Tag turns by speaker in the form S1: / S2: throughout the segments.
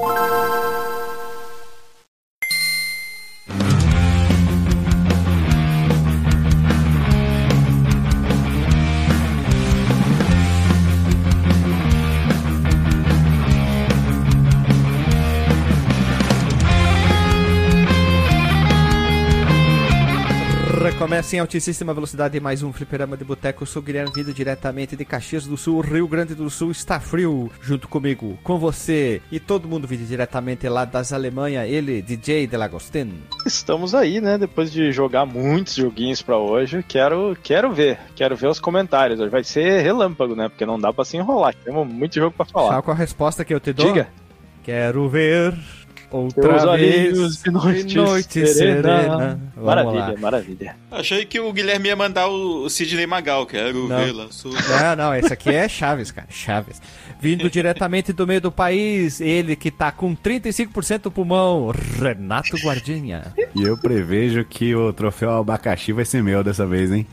S1: you Começa em altíssima velocidade mais um fliperama de boteco. Eu sou Guilherme Vindo diretamente de Caxias do Sul, Rio Grande do Sul. Está frio junto comigo, com você e todo mundo vindo diretamente lá das Alemanha. Ele, DJ Delagostin.
S2: Estamos aí, né? Depois de jogar muitos joguinhos para hoje, quero, quero ver, quero ver os comentários. Hoje vai ser relâmpago, né? Porque não dá para se enrolar. Temos muito jogo para falar.
S1: Sabe qual a resposta que eu te dou?
S2: Diga.
S1: Quero ver Outra vez
S2: de noite,
S1: de noite serena.
S2: serena. Maravilha, maravilha.
S3: Achei que o Guilherme ia mandar o Sidney Magal, que era o Vela.
S1: Não, não, esse aqui é Chaves, cara. Chaves. Vindo diretamente do meio do país, ele que tá com 35% do pulmão, Renato Guardinha.
S4: E eu prevejo que o troféu abacaxi vai ser meu dessa vez, hein?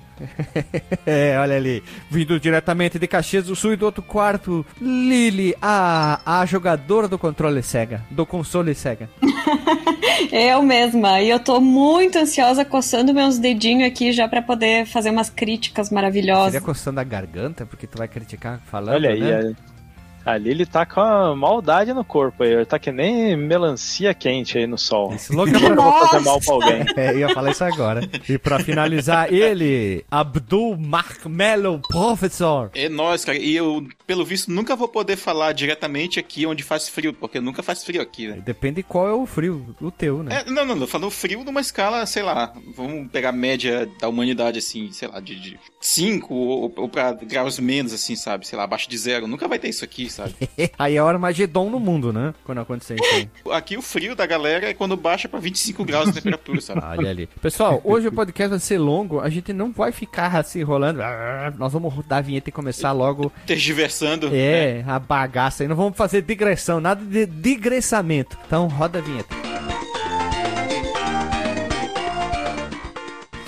S1: É, olha ali. Vindo diretamente de Caxias do Sul e do outro quarto, Lili, a, a jogadora do controle Sega, do console Sega.
S5: eu mesma. E eu tô muito ansiosa coçando meus dedinhos aqui já para poder fazer umas críticas maravilhosas.
S1: Seria coçando a garganta, porque tu vai criticar falando,
S2: Olha aí,
S1: né?
S2: Ali ele tá com a maldade no corpo aí. Ele tá que nem melancia quente aí no sol.
S1: Esse louco é
S2: pra fazer mal pra alguém.
S1: É, eu ia falar isso agora. E pra finalizar, ele, Abdul Marmelo, professor.
S3: É nóis, cara. E eu, pelo visto, nunca vou poder falar diretamente aqui onde faz frio, porque nunca faz frio aqui, né?
S1: Depende qual é o frio, o teu, né?
S3: É, não, não, não. Falando frio numa escala, sei lá, vamos pegar a média da humanidade, assim, sei lá, de 5 ou, ou pra graus menos, assim, sabe? Sei lá, abaixo de zero. Nunca vai ter isso aqui, sabe?
S1: aí é o Armagedon no mundo, né? Quando acontecer isso aí.
S3: Aqui o frio da galera é quando baixa pra 25 graus de temperatura, sabe?
S1: Olha ali. Pessoal, hoje o podcast vai ser longo, a gente não vai ficar assim rolando. Nós vamos rodar a vinheta e começar logo.
S3: Tergiversando.
S1: É, a bagaça aí. Não vamos fazer digressão, nada de digressamento. Então roda a vinheta.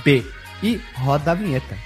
S1: fdb. E roda a vinheta.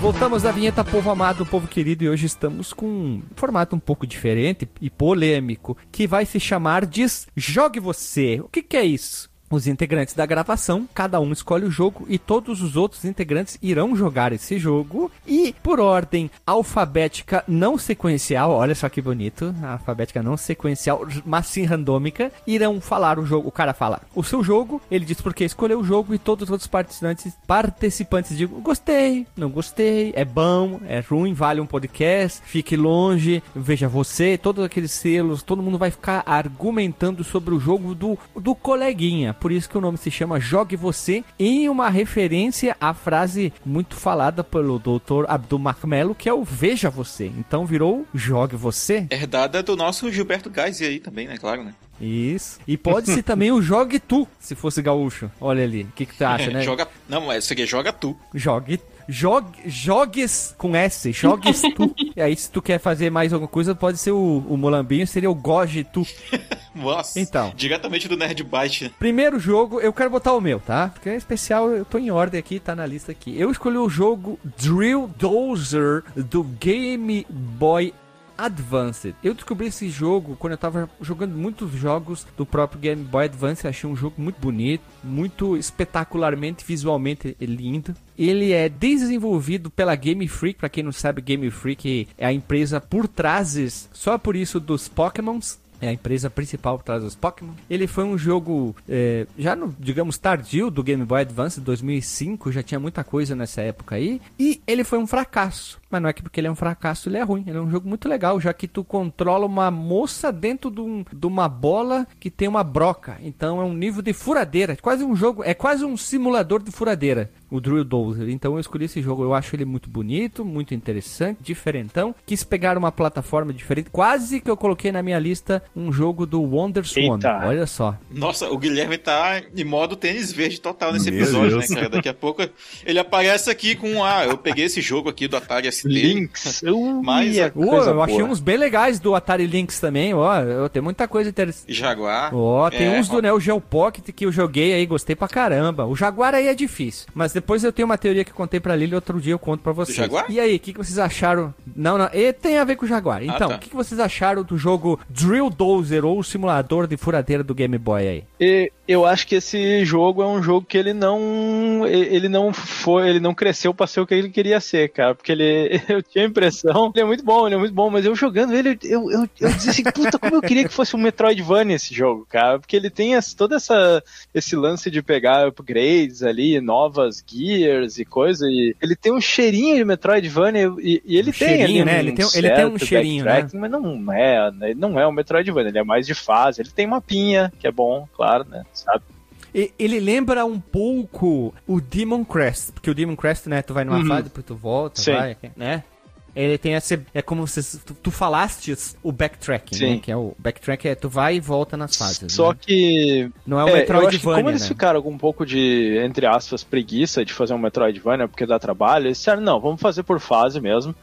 S1: Voltamos à vinheta Povo Amado, Povo Querido, e hoje estamos com um formato um pouco diferente e polêmico, que vai se chamar de Jogue Você. O que, que é isso? Os integrantes da gravação, cada um escolhe o jogo e todos os outros integrantes irão jogar esse jogo e por ordem alfabética não sequencial, olha só que bonito, alfabética não sequencial, mas sim randômica, irão falar o jogo. O cara fala o seu jogo, ele diz por que escolheu o jogo e todos os outros participantes participantes digam gostei, não gostei, é bom, é ruim, vale um podcast, fique longe, veja você, todos aqueles selos, todo mundo vai ficar argumentando sobre o jogo do, do coleguinha por isso que o nome se chama Jogue Você, em uma referência à frase muito falada pelo Dr. Abdul Marmelo, que é o Veja Você. Então virou Jogue Você.
S3: Herdada do nosso Gilberto Geise aí também, né? Claro, né?
S1: Isso. E pode ser também o Jogue Tu, se fosse gaúcho. Olha ali. O que, que tu acha, né?
S3: joga... Não, isso aqui é Joga Tu.
S1: Jogue Jogue, jogues com S, jogues tu. e aí, se tu quer fazer mais alguma coisa, pode ser o, o Molambinho, seria o Goge tu.
S3: Nossa.
S1: Então.
S3: Diretamente do Nerd Byte.
S1: Primeiro jogo, eu quero botar o meu, tá? Porque é especial, eu tô em ordem aqui, tá na lista aqui. Eu escolhi o jogo Drill Dozer do Game Boy Advance. Eu descobri esse jogo quando eu tava jogando muitos jogos do próprio Game Boy Advance. Achei um jogo muito bonito, muito espetacularmente, visualmente lindo. Ele é desenvolvido pela Game Freak, para quem não sabe, Game Freak é a empresa por trás, só por isso, dos Pokémons é a empresa principal por trás dos Pokémon. Ele foi um jogo é, já no, digamos, tardio do Game Boy Advance 2005, já tinha muita coisa nessa época aí, e ele foi um fracasso. Mas não é que porque ele é um fracasso ele é ruim. Ele é um jogo muito legal, já que tu controla uma moça dentro de, um, de uma bola que tem uma broca. Então é um nível de furadeira. Quase um jogo, é quase um simulador de furadeira o Drill Dozer. Então eu escolhi esse jogo. Eu acho ele muito bonito, muito interessante, diferentão. Quis pegar uma plataforma diferente. Quase que eu coloquei na minha lista um jogo do Wonder Swan.
S2: Eita.
S1: Olha só.
S3: Nossa, o Guilherme tá em modo tênis verde total nesse
S4: Meu
S3: episódio,
S4: Deus.
S3: né, cara? Daqui a pouco ele aparece aqui com, ah, eu peguei esse jogo aqui do Atari
S2: Links. É
S1: Ô,
S2: coisa
S1: eu achei
S2: boa.
S1: uns bem legais do Atari Lynx também. Ó, eu- tem muita coisa interessante.
S3: Jaguar.
S1: Ó, tem
S3: É,
S1: uns do Neo Geo Pocket que eu joguei aí, gostei pra caramba. O Jaguar aí é difícil. Mas depois eu tenho uma teoria que eu contei pra Lili, outro dia eu conto pra vocês.
S3: Jaguar?
S1: E aí, o que, que vocês acharam? Não, não, e tem a ver com o Jaguar. Então, o
S3: tá.
S1: que, que vocês acharam do jogo Drill Dozer ou o simulador de furadeira do Game Boy aí?
S2: E eu acho que esse jogo é um jogo que ele não ele não foi, ele não cresceu pra ser o que ele queria ser, cara, porque ele eu tinha a impressão, ele é muito bom, ele é muito bom, mas eu jogando ele, eu, eu, eu dizia assim, puta, como eu queria que fosse um Metroidvania esse jogo, cara, porque ele tem esse, toda essa esse lance de pegar upgrades ali, novas gears e coisa, e ele tem um cheirinho de Metroidvania e, e ele
S1: Um
S2: tem ali
S1: né?
S2: um
S1: Ele tem- ele tem um cheirinho, né?
S2: mas não é, não é um Metroidvania, ele é mais de fase, ele tem mapinha, que é bom, claro, né, sabe?
S1: Ele lembra um pouco o Demon Crest, porque o Demon Crest, né, tu vai numa
S2: Uhum.
S1: fase, depois tu volta,
S2: Sim.
S1: vai, né? Ele tem esse. É como se tu, tu falastes o backtracking,
S2: Sim.
S1: né? Que é o backtrack é tu vai e volta nas fases.
S2: Só
S1: né?
S2: que
S1: Não é o
S2: É,
S1: Metroidvania,
S2: como eles
S1: né?
S2: ficaram com um pouco de, entre aspas, preguiça de fazer um Metroidvania porque dá trabalho, eles disseram, não, vamos fazer por fase mesmo.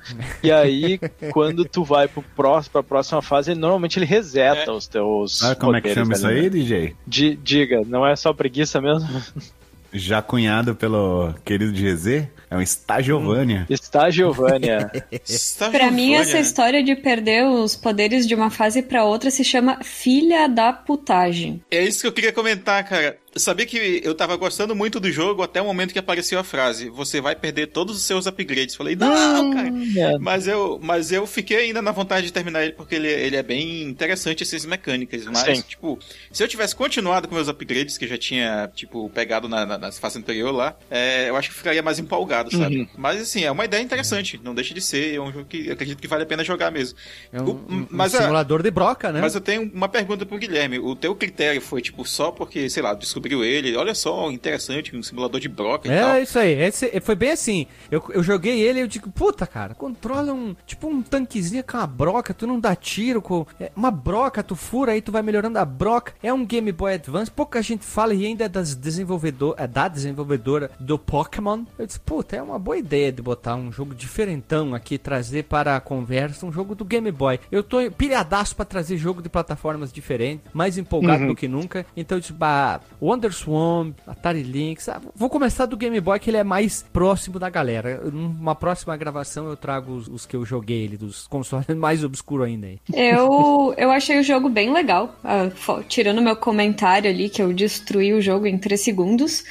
S2: e aí, quando tu vai pro próximo, pra próxima fase, normalmente ele reseta
S3: É.
S2: os teus.
S4: Sabe como é que chama isso aí,
S2: né?
S4: DJ?
S2: Di- diga, não é só preguiça mesmo?
S4: Já cunhado pelo querido GZ, é um Stagiovania.
S2: Está Giovânia.
S3: Está
S5: Pra mim, essa história de perder os poderes de uma fase pra outra se chama filha da putagem.
S3: É isso que eu queria comentar, cara. Eu sabia que eu tava gostando muito do jogo até o momento que apareceu a frase: Você vai perder todos os seus upgrades. Falei, não, cara.
S2: É.
S3: Mas eu, mas eu fiquei ainda na vontade de terminar ele porque ele, ele é bem interessante essas mecânicas. Mas,
S2: Sim.
S3: tipo, se eu tivesse continuado com meus upgrades que eu já tinha, tipo, pegado na, na, nas fases anterior lá, é, eu acho que ficaria mais empolgado, sabe?
S2: Uhum.
S3: Mas, assim, é uma ideia interessante. Não deixa de ser. É um jogo que eu acredito que vale a pena jogar mesmo.
S1: É um,
S3: O-
S1: um-
S3: mas
S1: um
S3: a-
S1: simulador de broca, né?
S3: Mas eu tenho uma pergunta pro Guilherme. O teu critério foi, tipo, só porque, sei lá, descobriu ele. Olha só, interessante, um simulador de broca e tal.
S1: É isso aí, esse, foi bem assim. Eu, eu joguei ele e eu digo, puta, cara, controla um. Tipo um tanquezinho com uma broca, tu não dá tiro com. é, uma broca, tu fura aí, tu vai melhorando a broca. É um Game Boy Advance, pouca gente fala e ainda é das desenvolvedor, é da desenvolvedora do Pokémon. Eu disse, puta, é uma boa ideia de botar um jogo diferentão aqui, trazer para a conversa um jogo do Game Boy. Eu tô pilhadaço pra trazer jogo de plataformas diferentes, mais empolgado do que nunca. Então, tipo, ah, Wonder Swan, Atari Lynx. ah, vou começar do Game Boy, que ele é mais próximo da galera. Numa próxima gravação eu trago os, os que eu joguei ele, dos consoles mais obscuros ainda aí.
S5: Eu, eu achei o jogo bem legal, ah, tirando meu comentário ali, que eu destruí o jogo em 3 segundos,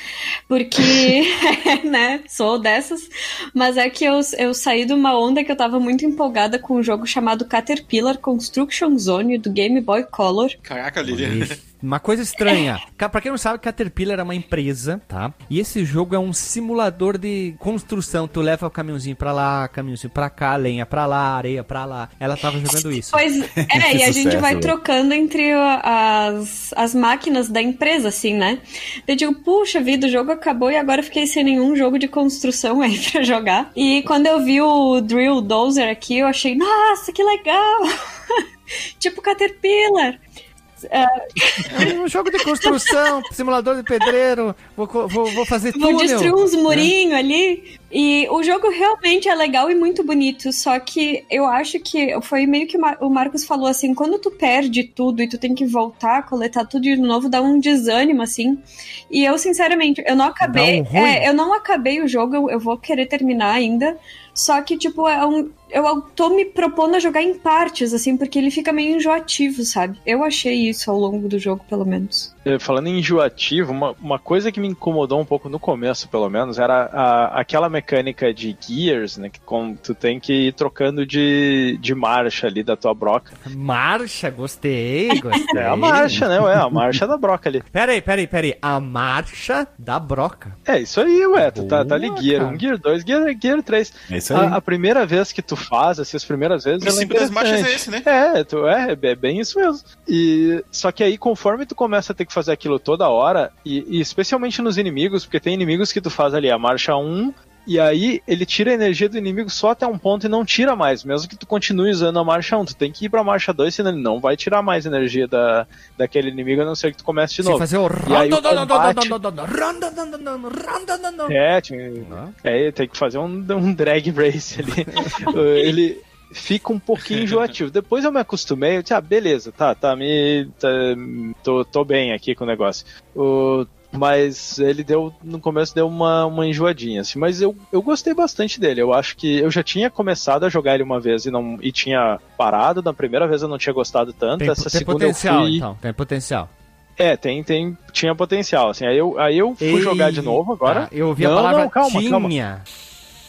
S5: porque, né, sou dessas, mas é que eu, eu saí de uma onda que eu tava muito empolgada com um jogo chamado Caterpillar Construction Zone do Game Boy Color.
S3: Caraca, Lilian.
S1: Uma coisa estranha. Pra quem não sabe, Caterpillar é uma empresa, tá? E esse jogo é um simulador de construção. Tu leva o caminhãozinho pra lá, caminhãozinho pra cá, lenha pra lá, areia pra lá. Ela tava jogando isso.
S5: Pois é, e a gente vai
S4: velho.
S5: trocando entre as, as máquinas da empresa, assim, né? Eu digo, puxa vida, o jogo acabou e agora eu fiquei sem nenhum jogo de construção aí pra jogar. E quando eu vi o Drill Dozer aqui, eu achei, nossa, que legal! tipo Caterpillar.
S1: É um jogo de construção, simulador de pedreiro. Vou, vou, vou fazer
S5: Vou
S1: túnel.
S5: destruir uns murinhos ali. E o jogo realmente é legal e muito bonito. Só que eu acho que foi meio que o Mar- o Marcos falou assim: quando tu perde tudo e tu tem que voltar, coletar tudo de novo, dá um desânimo, assim. E eu, sinceramente, eu não acabei.
S1: Um
S5: é, eu não acabei o jogo, eu, eu vou querer terminar ainda. Só que, tipo, é um, eu tô me propondo a jogar em partes, assim, porque ele fica meio enjoativo, sabe? Eu achei isso ao longo do jogo, pelo menos.
S2: Eh, Falando em enjoativo, uma, uma coisa que me incomodou um pouco no começo, pelo menos, era a- aquela mecânica de gears, né? Que com, tu tem que ir trocando de, de marcha ali da tua broca.
S1: Marcha, gostei, gostei.
S2: É a marcha, né? Ué, a marcha da broca ali.
S1: Peraí, peraí, peraí. A marcha da broca.
S2: É isso aí, ué. Tu tá, tá ali gear
S1: cara.
S2: 1, gear 2, gear, gear 3.
S4: É isso aí.
S2: A, a primeira vez que tu faz, assim, as primeiras vezes.
S3: O
S2: ela é
S3: princípio das marchas é esse, né?
S2: É, tu, é, é bem isso mesmo. E só que aí, conforme tu começa a ter que fazer aquilo toda hora, e, e especialmente nos inimigos, porque tem inimigos que tu faz ali a marcha 1, e aí ele tira a energia do inimigo só até um ponto e não tira mais, mesmo que tu continue usando a marcha 1. Tu tem que ir pra marcha 2, senão ele não vai tirar mais energia da, daquele inimigo, a não ser que tu comece de novo.
S1: fazer o
S2: E aí o combate-
S1: combate...
S2: É, tinha- é, tem que fazer um, um drag race ali. Ele fica um pouquinho enjoativo. Depois eu me acostumei, eu disse, ah, beleza, tá, tá, me. tá, tô, tô bem aqui com o negócio. O- mas ele deu, no começo deu uma, uma enjoadinha, assim, mas eu, eu gostei bastante dele. Eu acho que eu já tinha começado a jogar ele uma vez e não e tinha parado. Na primeira vez eu não tinha gostado tanto.
S1: Tem,
S2: Essa
S1: tem
S2: segunda
S1: potencial,
S2: eu fui.
S1: então. Tem potencial.
S2: É, tem, tem, tinha potencial, assim. Aí eu, aí eu fui jogar de novo agora.
S1: Ah, eu ouvi a
S2: Não,
S1: palavra
S2: não, calma, calma.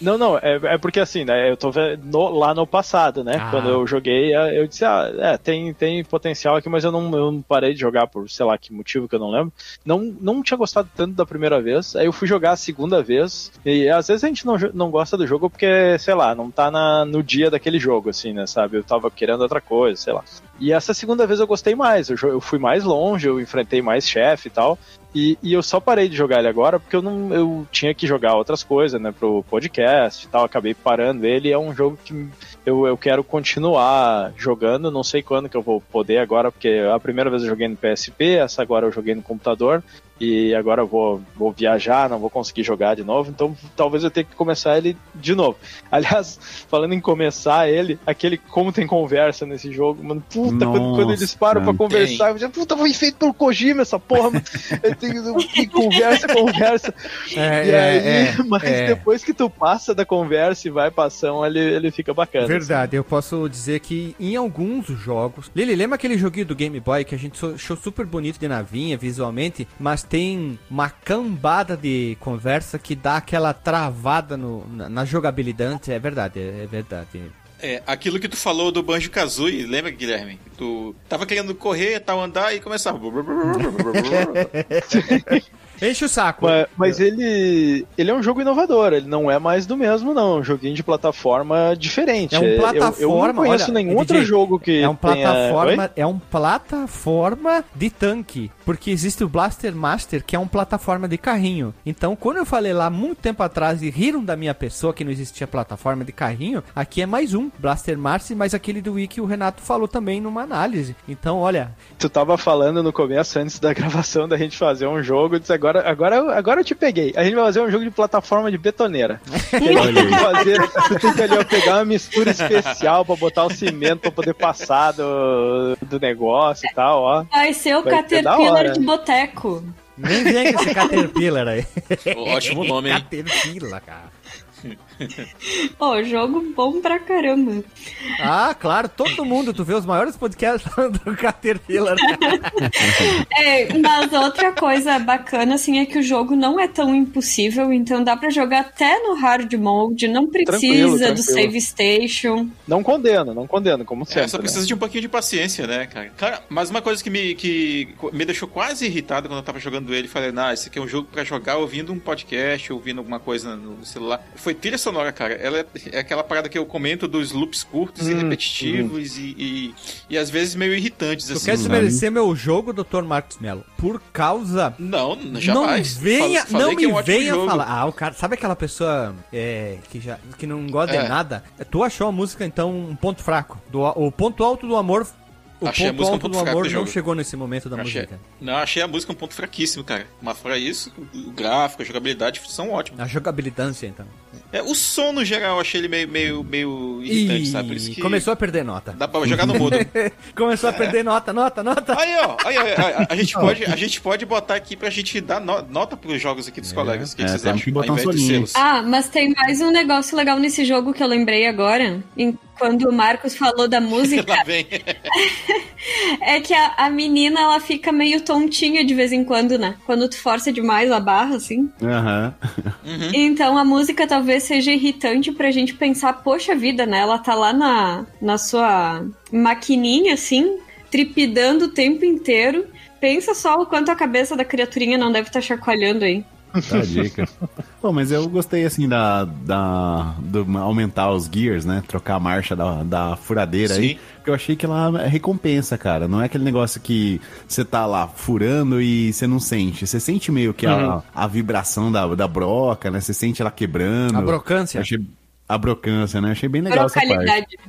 S2: Não, não, é, é porque assim, né? Eu tô vendo no- lá no passado, né?
S1: Ah.
S2: Quando eu joguei, eh, eu disse, ah, é, tem, tem potencial aqui, mas eu não, eu não parei de jogar por sei lá que motivo que eu não lembro. Não, não tinha gostado tanto da primeira vez, aí eu fui jogar a segunda vez, e às vezes a gente não, não gosta do jogo porque, sei lá, não tá na, no dia daquele jogo, assim, né? Sabe? Eu tava querendo outra coisa, sei lá. E essa segunda vez eu gostei mais, eu, eu fui mais longe, eu enfrentei mais chefe e tal. E, e eu só parei de jogar ele agora porque eu não eu tinha que jogar outras coisas, né, pro podcast e tal, acabei parando ele, é um jogo que eu, eu quero continuar jogando, não sei quando que eu vou poder agora, porque a primeira vez eu joguei no PSP, essa agora eu joguei no computador, e agora eu vou, vou viajar, não vou conseguir jogar de novo, então talvez eu tenha que começar ele de novo. Aliás, falando em começar ele, aquele como tem conversa nesse jogo, mano, puta, quando, quando eles param pra
S4: Nossa,
S2: conversar, eu já, puta, foi feito pelo Kojima essa porra, mano. Eu tenho, que conversa, conversa.
S1: É,
S2: e
S1: é,
S2: aí,
S1: é,
S2: mas
S1: é.
S2: depois que tu passa da conversa e vai pra ação, ele, ele fica bacana.
S1: Verdade, eu posso dizer que em alguns jogos. Lili, lembra aquele joguinho do Game Boy que a gente achou super bonito de navinha visualmente, mas tem uma cambada de conversa que dá aquela travada no, na, na jogabilidade? É verdade, é, é verdade.
S3: É, aquilo que tu falou do Banjo Kazooie, lembra, Guilherme? Tu tava querendo correr, tal, andar e começava.
S1: Enche o saco.
S2: Mas, mas ele, ele é um jogo inovador, ele não é mais do mesmo, não. É um joguinho de plataforma diferente.
S1: É um
S2: Eu- Eu,
S1: plataforma,
S2: não conheço
S1: olha,
S2: nenhum
S1: DJ,
S2: outro jogo que.
S1: É um
S2: tenha-
S1: plataforma,
S2: Oi?
S1: é um plataforma de tanque, porque existe o Blaster Master, que é um plataforma de carrinho. Então, quando eu falei lá muito tempo atrás e riram da minha pessoa que não existia plataforma de carrinho, aqui é mais um Blaster Master, mas aquele do Wiki o Renato falou também numa análise. Então, olha,
S2: Tu tava falando no começo, antes da gravação, da gente fazer um jogo. Disse, agora, agora, agora eu te peguei. A gente vai fazer um jogo de plataforma de betoneira. Tem que fazer, tu tem que ali ó, pegar uma mistura especial pra botar o cimento pra poder passar do, do negócio e tal, ó.
S5: Vai ser o
S2: Vai da
S5: Caterpillar de boteco.
S1: nem vem com esse Caterpillar aí.
S3: Ótimo nome, hein?
S1: Caterpillar, cara.
S5: Pô, jogo bom pra caramba.
S1: Ah, claro, todo mundo, tu vê os maiores podcasts falando do Caterpillar.
S5: É, mas outra coisa bacana, assim, é que o jogo não é tão impossível, então dá pra jogar até no hard mode, não precisa
S2: Tranquilo,
S5: do
S2: tranquilo.
S5: save station.
S2: Não condeno, não condeno, como sempre.
S3: É, só
S2: né?
S3: precisa de um pouquinho de paciência, né, cara? Cara, mas uma coisa que me, que me deixou quase irritado quando eu tava jogando ele, falei, nah, esse aqui é um jogo pra jogar ouvindo um podcast, ouvindo alguma coisa no celular. Foi trilha sonora, cara. Ela é, é aquela parada que eu comento dos loops curtos e
S2: Hum,
S3: repetitivos e, e, e às vezes meio irritantes,
S1: Tu
S3: assim.
S1: quer desmerecer meu jogo, Dr. Marcos Mello? Por causa
S3: Não, jamais.
S1: Não venha,
S3: Fal-
S1: não
S3: que é
S1: me
S3: um ótimo
S1: venha
S3: jogo.
S1: falar. Ah, o cara, sabe aquela pessoa é, que, já, que não gosta
S3: É.
S1: de nada? Tu achou a música, então, um ponto fraco. Do, o ponto alto do amor. O
S3: Achei a
S1: ponto
S3: música um ponto
S1: do
S3: fraco
S1: amor
S3: do
S1: não
S3: jogo.
S1: chegou nesse momento da
S3: Achei,
S1: música.
S3: não, achei a música um ponto fraquíssimo, cara. Mas fora isso, o gráfico, a jogabilidade são ótimos.
S1: A jogabilidade, então.
S3: É, o som, no geral, eu achei ele meio, meio, meio irritante,
S1: Ih,
S3: sabe? Por isso que
S1: começou a perder nota.
S3: dá pra jogar no mudo.
S1: começou a perder nota, nota, nota.
S3: Aí, ó, aí, ó, a, a gente pode, a gente pode botar aqui pra gente dar no- nota pros jogos aqui dos colegas. O que, que
S4: É,
S3: vocês
S4: temos
S3: acham?
S4: que botar um
S3: de selos.
S5: Ah, mas tem mais um negócio legal nesse jogo que eu lembrei agora. Em- quando o Marcos falou da música, é que a, a menina ela fica meio tontinha de vez em quando, né? Quando tu força demais a barra, assim.
S4: Aham.
S5: Então a música talvez seja irritante pra gente pensar, poxa vida, né? Ela tá lá na, na sua maquininha, assim, tripidando o tempo inteiro. Pensa só o quanto a cabeça da criaturinha não deve estar chacoalhando aí.
S4: Tá a dica. Pô, mas eu gostei, assim, da, da, do aumentar os gears, né? Trocar a marcha da, da furadeira aí.
S3: Sim.
S4: Porque eu achei que ela é recompensa, cara. Não é aquele negócio que você tá lá furando e você não sente. Você sente meio que a, a vibração da, da broca, né? Você sente ela quebrando.
S1: A brocância.
S4: Eu Achei, a brocância, né? Achei bem legal essa parte.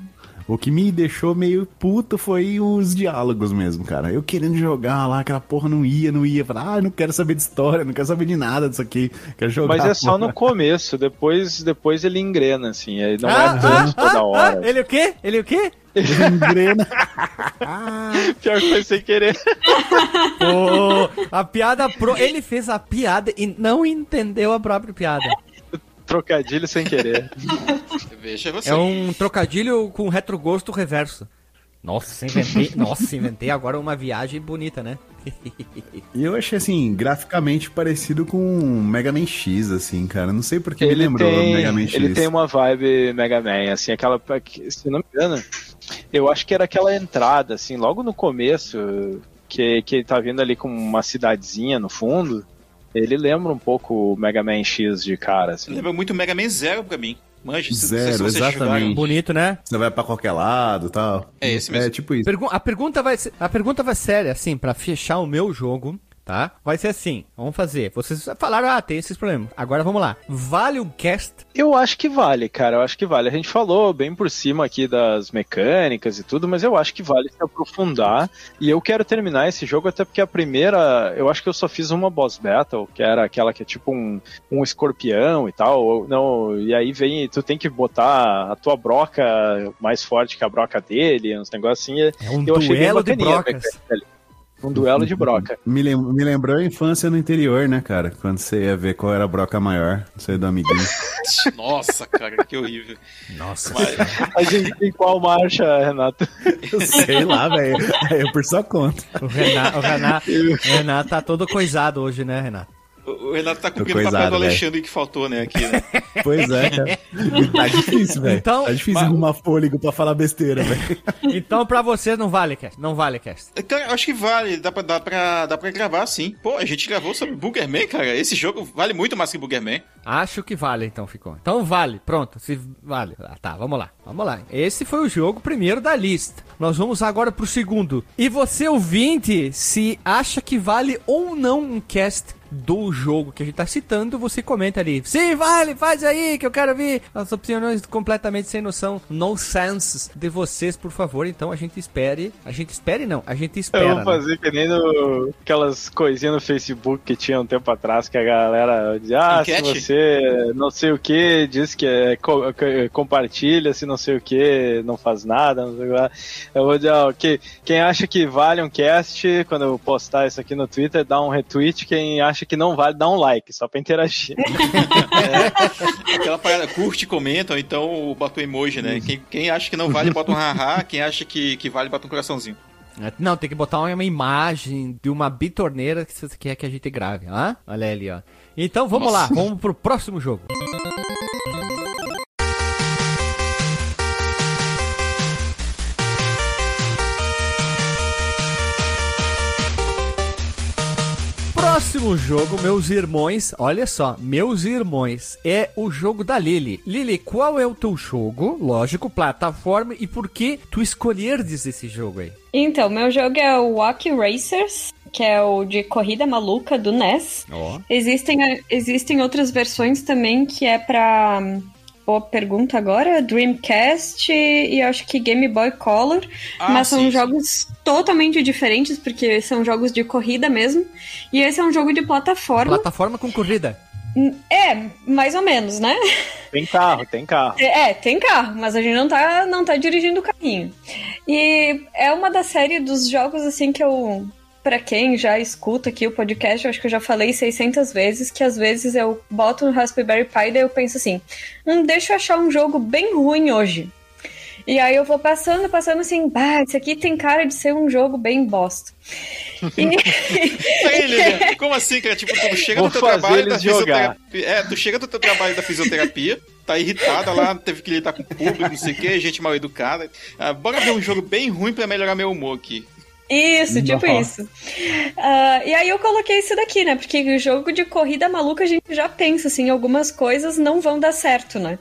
S4: O que me deixou meio puto foi os diálogos mesmo, cara. Eu querendo jogar lá, aquela porra não ia, não ia. Falar, ah, não quero saber de história, não quero saber de nada disso aqui. Quero jogar.
S2: Mas é só no começo, depois, depois ele engrena, assim. Ele não
S1: Ah,
S2: é tanto toda hora.
S1: ele o quê? Ele o quê?
S4: Engrena.
S2: Pior que foi sem querer.
S1: Pô, a piada pro... Ele fez a piada e não entendeu a própria piada.
S2: Trocadilho sem querer.
S3: Veja você.
S1: É um trocadilho com retrogosto reverso. Nossa, inventei, nossa, inventei agora uma viagem bonita, né?
S4: E eu achei, assim, graficamente parecido com Mega Man X, assim, cara. Não sei porque me
S2: Ele
S4: lembrou
S2: tem,
S4: Mega Man X.
S2: ele tem uma vibe Mega Man, assim, aquela. Se não me engano, eu acho que era aquela entrada, assim, logo no começo, que, que ele tá vindo ali com uma cidadezinha no fundo. Ele lembra um pouco o Mega Man X de cara, assim.
S3: Lembra muito Mega Man Zero pra mim. Manja, se-
S4: Zero,
S3: se
S4: exatamente.
S3: jogaram.
S1: Bonito, né?
S4: Você vai pra qualquer lado e tal.
S3: É esse mesmo.
S4: É tipo isso.
S1: Pergu- a pergunta vai ser, a pergunta vai séria, assim, pra fechar o meu jogo, tá? Vai ser assim, vamos fazer. Vocês falaram, ah, tem esses problemas. Agora vamos lá. Vale um cast?
S2: Eu acho que vale, cara. Eu acho que vale. A gente falou bem por cima aqui das mecânicas e tudo, mas eu acho que vale se aprofundar. E eu quero terminar esse jogo até porque a primeira, eu acho que eu só fiz uma boss battle, que era aquela que é tipo um, um escorpião e tal. Não, e aí vem, tu tem que botar a tua broca mais forte que a broca dele, uns negócios assim.
S1: É um
S2: eu achei bem
S1: duelo de
S2: bacaninha a
S1: brocas.
S2: mecânica. Um duelo de broca.
S4: Me, lem- me lembrou a infância no interior, né, cara? Quando você ia ver qual era a broca maior, você do amiguinho.
S3: Nossa, cara, que horrível.
S1: Nossa.
S3: Mas,
S2: A gente tem qual marcha, Renato?
S4: Sei lá, velho. É por sua conta.
S1: O Renato, o Renato, o Renato tá todo coisado hoje, né, Renato?
S3: O Renato tá cumprindo o papel do. Alexandre que faltou, né, aqui, né?
S4: Pois é, cara. Tá difícil, velho.
S1: Então,
S4: tá difícil
S3: mas-
S4: arrumar fôlego pra falar besteira, velho.
S1: Então pra vocês não vale cast, não vale cast.
S3: Cara, eu acho que vale, dá pra, dá, pra, dá pra gravar sim. Pô, a gente gravou sobre Boogerman, cara. Esse jogo vale muito mais que Boogerman.
S1: Acho que vale, então ficou. Então vale, pronto, se vale. Ah, tá, vamos lá, vamos lá. Esse foi o jogo primeiro da lista. Nós vamos agora pro segundo. E você ouvinte, se acha que vale ou não um cast do jogo que a gente tá citando, você comenta ali. Sim, vale, faz aí que eu quero ver as opiniões completamente sem noção, no sense de vocês, por favor. Então a gente espere, a gente espere não, a gente espera.
S2: Eu vou
S1: né?
S2: fazer que nem no, aquelas coisinhas no Facebook que tinha um tempo atrás que a galera dizia, ah,
S3: Enquete?
S2: se você não sei o que, diz que é, co- co- compartilha, se não sei o que, não faz nada, não sei o que lá. Eu vou dizer, ó, que, quem acha que vale um cast, quando eu postar isso aqui no Twitter, dá um retweet, quem acha que não vale, dá um like, só pra interagir.
S3: Aquela parada, curte, comenta, ou então bota o emoji, né? Quem, quem acha que não vale, bota um haha. Quem acha que, que vale, bota um coraçãozinho.
S1: É, Não, tem que botar uma imagem de uma bitorneira que você quer que a gente grave, ah? Olha ali, ó. Então vamos lá, vamos pro próximo jogo. Próximo jogo, meus irmãos, olha só, meus irmãos, é o jogo da Lily. Lily, qual é o teu jogo? Lógico, plataforma, e por que tu escolherdes esse jogo aí?
S5: Então, meu jogo é o Walk Racers, que é o de corrida maluca do NES.
S1: Ó.
S5: Existem, existem outras versões também que é pra. Boa pergunta agora. Dreamcast e acho que Game Boy Color.
S3: Ah,
S5: mas são
S3: sim, sim.
S5: jogos totalmente diferentes, porque são jogos de corrida mesmo. E esse é um jogo de plataforma.
S1: Plataforma com corrida.
S5: É, mais ou menos, né?
S2: tem carro, tem carro.
S5: É, tem carro, mas a gente não tá, não tá dirigindo o carrinho. E é uma da série dos jogos, assim, que eu. Pra quem já escuta aqui o podcast, eu acho que eu já falei 600 vezes, que às vezes eu boto no Raspberry Pi e daí eu penso assim: hum, deixa eu achar um jogo bem ruim hoje. E aí eu vou passando, passando assim, bah, esse aqui tem cara de ser um jogo bem bosta. E-
S3: Aí, Lilian, como assim, cara? Tipo, tu chega
S2: Vou
S3: no teu trabalho da
S2: jogar.
S3: fisioterapia. É, tu chega do teu trabalho da fisioterapia, tá irritada lá, teve que lidar com o público, não sei o que, gente mal educada. Ah, bora ver um jogo bem ruim pra melhorar meu humor aqui.
S5: Isso, tipo
S2: Nossa.
S5: isso. Ah, e aí eu coloquei isso daqui, né? Porque o jogo de corrida maluca a gente já pensa, assim, algumas coisas não vão dar certo, né?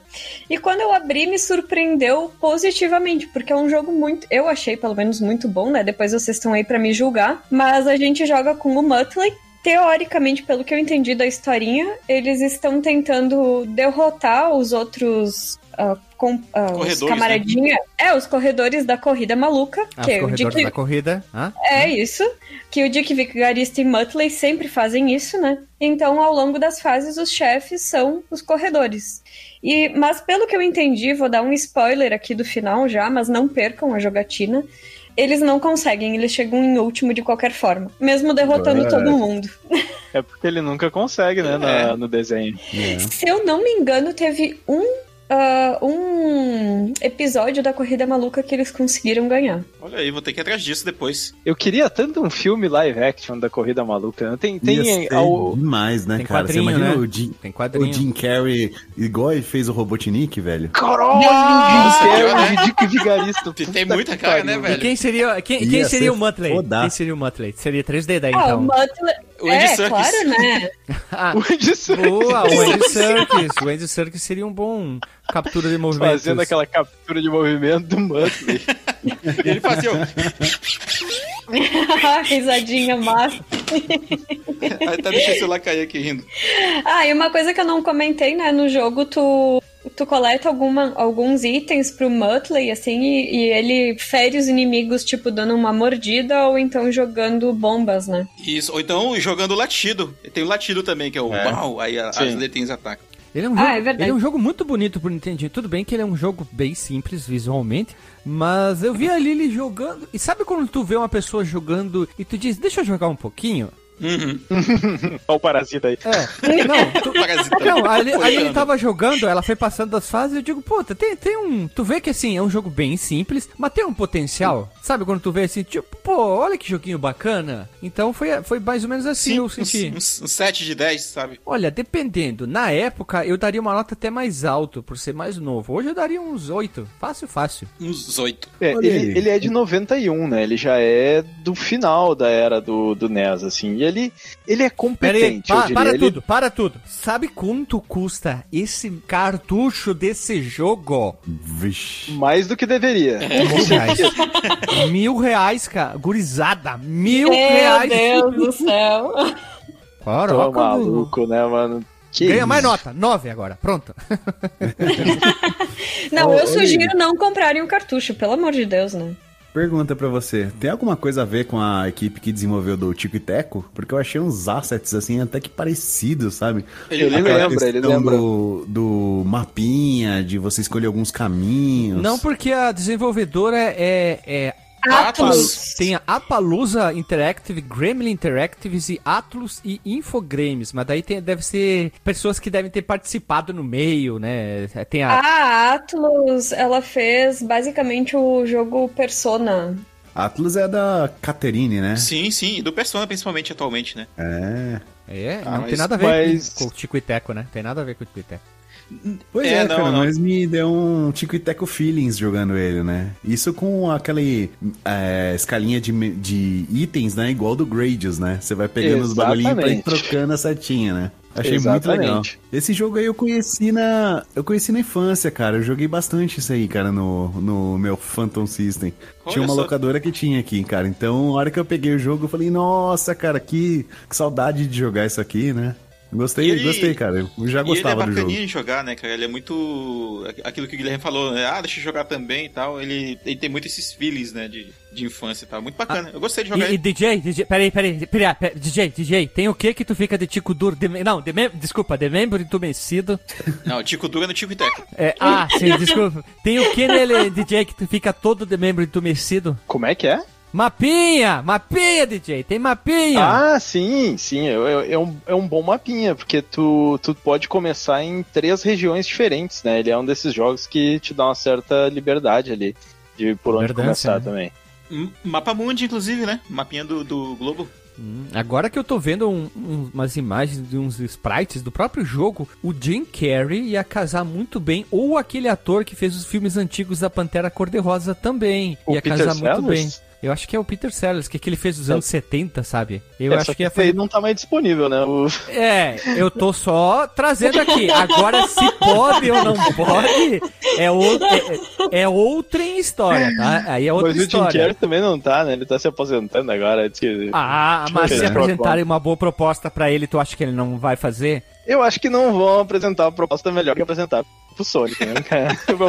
S5: E quando eu abri, me surpreendeu positivamente, porque é um jogo muito. Eu achei, pelo menos, muito bom, né? Depois vocês estão aí pra me julgar. Mas a gente joga com o Muttley. Teoricamente, pelo que eu entendi da historinha, eles estão tentando derrotar os outros. Ah, com, ah, os
S3: Corredores, né?
S5: camaradinha. É, os corredores da corrida maluca.
S1: Ah,
S5: que
S1: os
S5: é o
S1: corredores
S5: Dick-
S1: da corrida. Ah,
S5: é isso. Que o Dick Vigarista e Muttley sempre fazem isso, né? Então, ao longo das fases, os chefes são os corredores. E, mas pelo que eu entendi, vou dar um spoiler aqui do final já, mas não percam a jogatina. Eles não conseguem, eles chegam em último de qualquer forma, mesmo derrotando
S4: Ué.
S5: todo mundo.
S2: É porque ele nunca consegue, né,
S3: É.
S2: no desenho.
S4: É.
S5: Se eu não me engano, teve um, ah, um episódio da Corrida Maluca que eles conseguiram ganhar.
S3: Olha aí, vou ter que ir atrás disso depois.
S2: Eu queria tanto um filme live action da Corrida Maluca. né? Tem,
S4: Ia
S2: tem
S4: ser
S2: ao-
S4: demais, né,
S1: Tem
S4: cara? Você imagina
S1: né?
S4: o, Jim,
S1: tem
S4: o
S1: quadrinho.
S4: Jim Carrey igual ele fez o Robotnik, velho?
S2: Caralho, Jim Carrey, vigarista.
S3: Tem muita cara, né, velho?
S1: E quem seria, quem, quem seria
S4: ser
S1: o Muttley? Quem seria o Muttley? Seria 3D daí,
S5: Ah, o
S1: então.
S5: Muttley.
S3: O Andy
S5: É,
S3: Serkis.
S5: claro, né?
S1: Ah,
S2: O Andy Serkis
S1: boa, o Andy Serkis. O Andy Serkis seria um bom captura de movimentos.
S2: fazendo aquela captura de movimento do Muttley.
S3: E ele fazia. o-
S5: Risadinha massa.
S3: Até deixei o celular cair aqui rindo.
S5: Ah, e uma coisa que eu não comentei, né? No jogo, tu, tu coleta alguma, alguns itens pro Muttley, assim, e, e ele fere os inimigos, tipo, dando uma mordida ou então jogando bombas, né?
S3: Isso. Ou então jogando latido. Tem o latido também, que é o
S2: É.
S3: pau, aí a- as letrinhas atacam.
S1: Ele é, um
S5: Ah,
S1: jogo,
S5: é verdade.
S1: ele é um jogo muito bonito pro Nintendinho. Tudo bem que ele é um jogo bem simples visualmente, mas eu vi a Lily jogando. E sabe quando tu vê uma pessoa jogando e tu diz, deixa eu jogar um pouquinho?
S3: Uhum.
S2: Olha o parasita aí.
S1: É. Não, tu. Não, ali, ali ele tava jogando, ela foi passando das fases eu digo, puta, tem, tem um. Tu vê que assim, é um jogo bem simples, mas tem um potencial. Sabe quando tu vê assim, tipo, pô, olha que joguinho bacana. Então foi, foi mais ou menos assim
S3: Sim,
S1: eu senti.
S3: uns, uns 7 de 10, sabe?
S1: Olha, dependendo. Na época eu daria uma nota até mais alta, por ser mais novo. Hoje eu daria uns 8. Fácil, fácil.
S3: Uns 8.
S2: É, ele, ele é de 91, né? Ele já é do final da era do, do NES, assim. E ele, ele é
S1: aí,
S2: competente, eu
S1: pa-
S2: diria.
S1: para
S2: Ele-
S1: tudo, para tudo. Sabe quanto custa esse cartucho desse jogo?
S4: Vixe.
S2: Mais do que deveria.
S1: Mil reais. Mil reais, cara. Gurizada, mil
S5: Meu
S1: reais.
S5: Deus do céu.
S2: Tô
S1: Caraca,
S2: maluco, né, mano? Que
S1: Ganha
S2: isso?
S1: mais nota, 9 agora, pronto.
S5: Não, eu sugiro não comprarem o cartucho, pelo amor de Deus, né?
S4: Pergunta pra você, tem alguma coisa a ver com a equipe que desenvolveu do Tico e Teco? Porque eu achei uns assets assim até que parecidos, sabe?
S2: Ele
S4: Aquela
S2: lembra, ele lembra.
S4: Do, do mapinha, de você escolher alguns caminhos.
S1: Não porque a desenvolvedora é, é
S5: Atlus.
S1: tem a Apalusa Interactive, Gremlin Interactives e Atlus e Infogrames, mas daí tem- deve ser pessoas que devem ter participado no meio, né? Tem a
S5: A Atlus, ela fez basicamente o jogo Persona.
S4: Atlas é da Caterine, né?
S3: Sim, sim. E do Persona, principalmente atualmente, né?
S4: É.
S1: É,
S2: Ah,
S1: não
S2: mas-
S1: tem nada a ver
S2: mas-
S1: com, com o Tico e Teco, né? Tem nada a ver com o Tico e Teco.
S4: Pois
S3: É,
S4: é,
S3: não,
S4: cara,
S3: não.
S4: mas me deu um Tico e Teco feelings jogando ele, né? Isso com aquele é, escalinha de, de itens, né? Igual do Gradius, né? Você vai pegando os bagulhinhos pra ir
S2: Exatamente.
S4: trocando a setinha, né? Achei muito
S2: Exatamente.
S4: legal. Esse jogo aí eu conheci na. Eu conheci na infância, cara. Eu joguei bastante isso aí, cara, no, no meu Phantom System.
S3: Olha
S4: tinha uma
S3: só.
S4: locadora que tinha aqui, cara. Então, a hora que eu peguei o jogo, eu falei, nossa, cara, que, que saudade de jogar isso aqui, né? Gostei,
S3: E ele-
S4: gostei, cara. Eu já
S3: e ele é
S4: gostava do jogo.
S3: bacaninha de jogar, né, cara? Ele é muito. Aquilo que o Guilherme falou, né? Ah, deixa eu jogar também e tal. Ele, ele tem muito esses feelings, né? De, de infância e tal. Muito bacana. eu gostei de jogar
S1: E, e
S3: ele.
S1: DJ, DJ, peraí, peraí, peraí, peraí, DJ, DJ, tem o que que tu fica de tico duro, de, não, de, mem- desculpa, de membro entumecido,
S3: Não, Tico Dura no Tico e Teco.
S1: é, ah, sim, desculpa, tem o que nele, DJ, que tu fica todo de membro entumecido?
S2: Como é que é?
S1: Mapinha, mapinha, DJ, tem mapinha.
S2: Ah, sim, sim. É, é- é um, é um bom mapinha, porque tu, tu pode começar em três regiões diferentes, né? Ele é um desses jogos que te dá uma certa liberdade ali de por onde
S1: Liberdância,
S2: começar
S1: né?
S2: também.
S3: M- Mapa Mundi, inclusive, né? Mapinha do, do Globo.
S1: Hum, Agora que eu tô vendo um- um- umas imagens de uns sprites do próprio jogo, o Jim Carrey ia casar muito bem, ou aquele ator que fez os filmes antigos da Pantera Cor-de-Rosa também,
S2: O
S1: ia
S2: Peter
S1: casar muito
S2: Sellers?
S1: bem. Eu acho que é o Peter Sellers, que, que ele fez dos anos 70, sabe? Eu
S2: É,
S1: acho que
S2: esse aí
S1: fazer...
S2: não tá mais disponível, né? O-
S1: É, eu tô só trazendo aqui. Agora, se pode ou não pode, é, o, é, é outra história, tá? Aí é outra
S2: Mas o Jim
S1: história.
S2: Carrey também não tá, né? Ele tá se aposentando agora. Que...
S1: Ah, mas se
S2: É.
S1: apresentarem uma boa proposta pra ele, tu acha que ele não vai fazer?
S2: Eu acho que não vão apresentar uma proposta melhor que apresentar pro Sonic, né?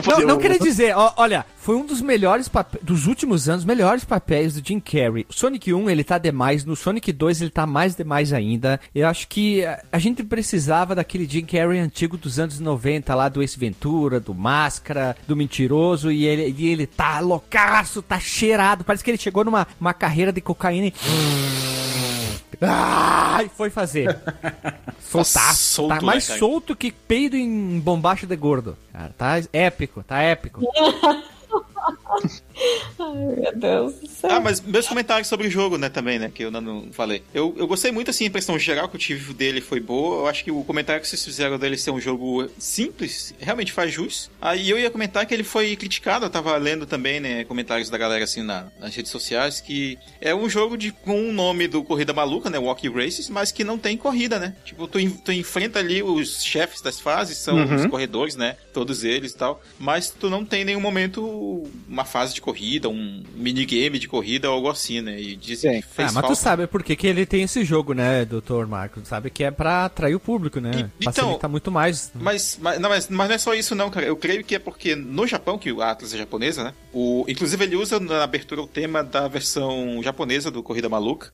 S1: Não, não queria dizer, ó, olha, foi um dos melhores papéis, dos últimos anos, melhores papéis do Jim Carrey. O Sonic 1 ele tá demais, no Sonic 2 ele tá mais demais ainda. Eu acho que a, a gente precisava daquele Jim Carrey antigo dos anos 90, lá do Ace Ventura, do Máscara, do Mentiroso, e ele, e ele tá loucaço, tá cheirado, parece que ele chegou numa uma carreira de cocaína e... Ah, e foi fazer. Soltaço.
S3: solto,
S1: tá
S3: né,
S1: mais
S3: cara?
S1: solto que peido em bombacha de gordo. Cara, tá épico, tá épico.
S5: Ai, meu Deus do céu.
S3: Ah, mas meus comentários sobre o jogo, né, também, né, que eu não falei. Eu, eu gostei muito, assim, a impressão geral que eu tive dele foi boa. Eu acho que o comentário que vocês fizeram dele ser um jogo simples, realmente faz jus. Aí eu ia comentar que ele foi criticado, eu tava lendo também, né, comentários da galera, assim, na- nas redes sociais, que é um jogo de, com o nome do Corrida Maluca, né, Walking Races, mas que não tem corrida, né. Tipo, tu, tu enfrenta ali os chefes das fases, são
S2: Uhum.
S3: os corredores, né, todos eles e tal, mas tu não tem em nenhum momento uma fase de corrida, um minigame de corrida ou algo assim, né? E dizem
S2: Sim.
S3: que fez
S1: ah, mas
S3: falta.
S1: tu sabe por que, que ele tem esse jogo, né, doutor Marco? Tu sabe que é pra atrair o público, né?
S3: E- então-
S1: Facilita muito mais.
S3: Mas, mas, não, mas, mas não é só isso não, cara. Eu creio que é porque no Japão, que a Atlas é japonesa, né? O, inclusive ele usa na abertura o tema da versão japonesa do Corrida Maluca.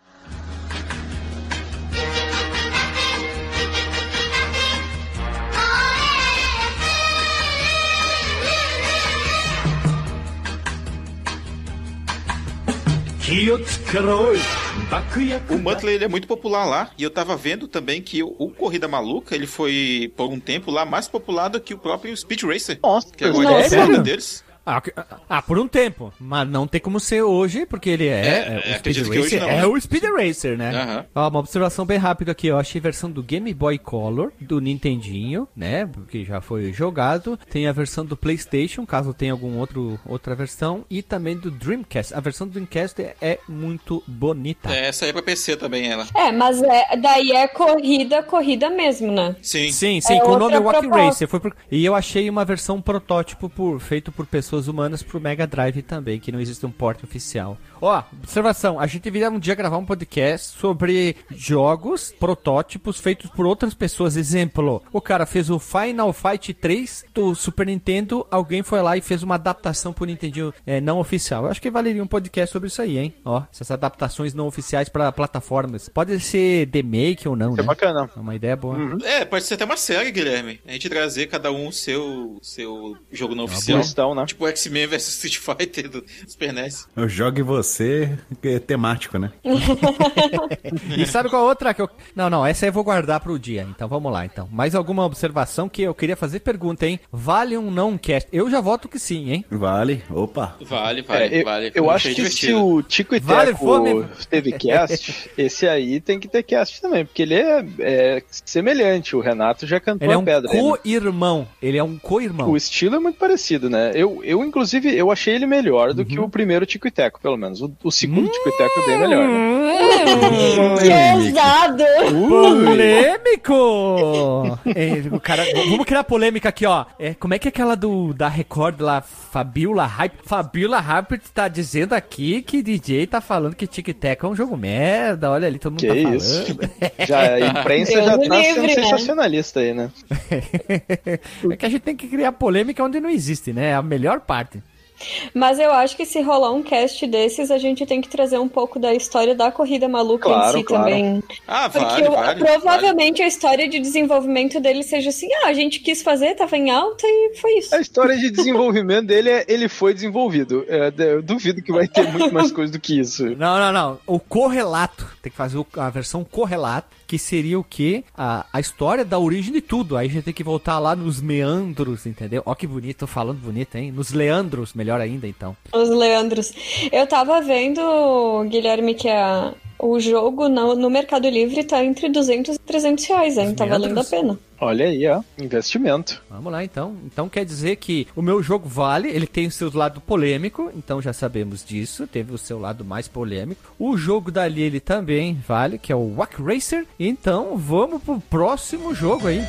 S3: O Muttley ele é muito popular lá e eu tava vendo também que o, Corrida Maluca ele foi por um tempo lá mais popular do que o próprio Speed Racer,
S2: Nossa,
S3: que é é
S1: Sério?
S3: deles.
S1: Ah, ah, por um tempo. Mas não tem como ser hoje, porque ele é.
S3: É,
S1: é,
S3: é,
S1: o Speed Racer
S3: não,
S1: é
S3: né?
S1: o Speed Racer, né? Ó, uma observação bem rápida aqui. Eu achei a versão do Game Boy Color, do Nintendinho, né? Que já foi jogado. Tem a versão do PlayStation, caso tenha algum outro outra versão. E também do Dreamcast. A versão do Dreamcast é, é muito bonita.
S3: É, essa aí é pra PC também, ela.
S5: É, mas é, daí é corrida, corrida mesmo, né?
S3: Sim.
S1: Sim, sim,
S5: É
S1: com o nome Walking
S5: proposta.
S1: Racer. Foi por- E eu achei uma versão protótipo por... feito por pessoas humanas pro Mega Drive também, que não existe um porte oficial. Ó, observação, a gente deveria um dia gravar um podcast sobre jogos, protótipos feitos por outras pessoas. Exemplo, o cara fez o Final Fight 3 do Super Nintendo, alguém foi lá e fez uma adaptação pro Nintendo é, não oficial. Eu acho que valeria um podcast sobre isso aí, hein? Ó, essas adaptações não oficiais para plataformas. Pode ser The Make ou não,
S2: Isso é
S1: né?
S2: bacana.
S1: É uma ideia boa.
S3: É, pode ser até uma série, Guilherme. A gente trazer cada um o seu, seu jogo não oficial.
S2: Questão, né?
S3: Tipo X-Men vs Street Fighter do Super NES.
S4: Eu jogo em você, que é temático, né?
S1: E sabe qual outra que eu. Não, não, essa aí eu vou guardar pro dia. Então vamos lá, então. Mais alguma observação que eu queria fazer pergunta, hein? Vale um não cast? Eu já voto que sim, hein?
S4: Vale. Opa.
S3: Vale, vale,
S2: É, eu,
S3: vale.
S2: eu acho que
S3: divertido.
S2: se o Tico e
S1: Vale
S2: Teco
S1: fome.
S2: teve cast, esse aí tem que ter cast também, porque ele é, é semelhante. O Renato já cantou
S1: Ele é
S2: a
S1: um
S2: pedra.
S1: co-irmão. Ele é um co-irmão.
S2: O estilo é muito parecido, né? Eu, eu inclusive, eu achei ele melhor do
S1: Uhum.
S2: que o primeiro Tico e Teco, pelo menos. O, o segundo Tico e Teco é bem melhor, né?
S1: Hum.
S5: Que ousado!
S1: Polêmico! É, o cara, vamos criar polêmica aqui, ó. É, como é que é aquela do da Record lá, Fabiola Hype? Fabiola Hype tá dizendo aqui que DJ tá falando que Tic Tac é um jogo merda. Olha ali, todo mundo
S2: Que
S1: tá
S2: isso.
S1: falando.
S2: Já, a imprensa já tá
S5: livre,
S2: sendo
S5: né?
S2: sensacionalista aí, né?
S1: é que a gente tem que criar polêmica onde não existe, né? A melhor parte.
S5: Mas eu acho que se rolar um cast desses, a gente tem que trazer um pouco da história da corrida maluca
S2: Claro,
S5: em si
S2: claro.
S5: também.
S3: Ah,
S5: Porque
S3: vale,
S5: o-
S3: vale.
S5: provavelmente a história de desenvolvimento dele seja assim: ah, a gente quis fazer, tava em alta e foi isso.
S2: A história de desenvolvimento dele é ele foi desenvolvido. É, eu duvido que vai ter muito mais coisa do que isso.
S1: Não, não, não. O correlato. Tem que fazer a versão correlato, que seria o quê? A, a história da origem de tudo. Aí a gente tem que voltar lá nos meandros, entendeu? Ó que bonito, tô falando bonito, hein? Nos leandros, melhor ainda, então.
S5: Os Leandros. Eu tava vendo, Guilherme, que a, o jogo no, no Mercado Livre tá entre 200 e 300 reais, hein?
S1: Os
S5: Tá valendo a pena.
S2: Olha aí, ó. Investimento.
S1: Vamos lá, então. Então quer dizer que o meu jogo vale, ele tem o seu lado polêmico, então já sabemos disso, teve o seu lado mais polêmico. O jogo da ele também vale, que é o Wack Racer. Então vamos pro próximo jogo aí.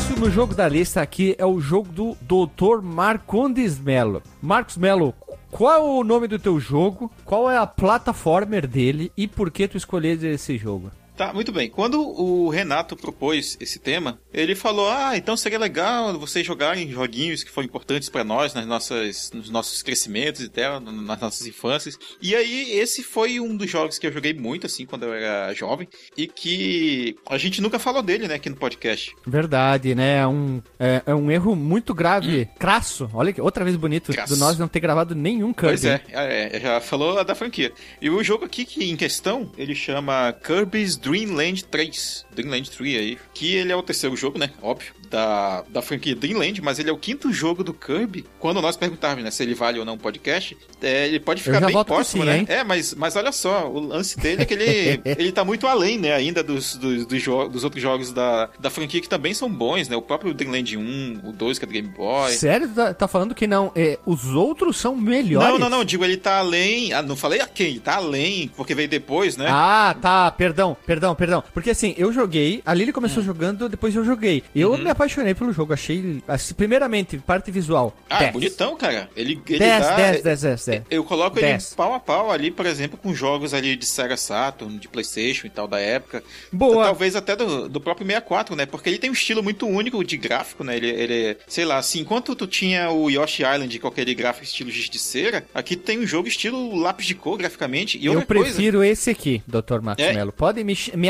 S1: Próximo jogo da lista aqui é o jogo do Dr. Marcondes Melo. Marcos Melo, qual é o nome do teu jogo? Qual é a plataforma dele e por que tu escolheu esse jogo?
S3: Tá, muito bem. Quando o Renato propôs esse tema, ele falou: Ah, então seria legal vocês jogarem joguinhos que foram importantes para nós nas nossas, nos nossos crescimentos e tal, nas nossas infâncias. E aí, esse foi um dos jogos que eu joguei muito, assim, quando eu era jovem, e que a gente nunca falou dele, né, aqui no podcast.
S1: Verdade, né? É um, é, é um erro muito grave, hum. crasso. Olha que outra vez bonito crasso. do nós não ter gravado nenhum Kirby.
S3: Pois é, é, é, já falou da franquia. E o jogo aqui que em questão, ele chama Kirby's Dream Dreamland 3. Dreamland 3 aí. Que ele é o terceiro jogo, né? Óbvio. Da, da franquia Dreamland, mas ele é o quinto jogo do Kirby. Quando nós perguntarmos né, se ele vale ou não um podcast, é, ele pode ficar bem próximo, sim, né? Hein? É, mas, mas olha só, o lance dele é que ele, ele tá muito além, né? Ainda dos, dos, dos, dos, outros jogos da, da franquia que também são bons, né? O próprio Dreamland 1, o 2, que é do Game Boy.
S1: Sério? Tá, tá falando que não? É, os outros são melhores?
S3: Não, não, não. Digo, ele tá além. Ah, não falei a quem? Ele tá além, porque veio depois, né?
S1: Ah, tá. Perdão, perdão Perdão, perdão. Porque assim, eu joguei, a Lily começou hum. jogando, depois eu joguei. Eu uhum. me apaixonei pelo jogo, achei, assim, primeiramente, parte visual.
S3: Ah, 10. bonitão, cara. Ele, ele
S1: 10, dá, 10, 10, 10, 10.
S3: Eu coloco 10. ele pau a pau ali, por exemplo, com jogos ali de Sega Saturn, de Playstation e tal, da época.
S1: Boa.
S3: Talvez até do, do próprio 64, né? Porque ele tem um estilo muito único de gráfico, né? Ele, ele sei lá, assim, enquanto tu tinha o Yoshi Island com aquele gráfico estilo giz de cera, aqui tem um jogo estilo lápis de cor, graficamente. E
S1: eu prefiro coisa... esse aqui, Dr. Max é. Mello. Pode me, me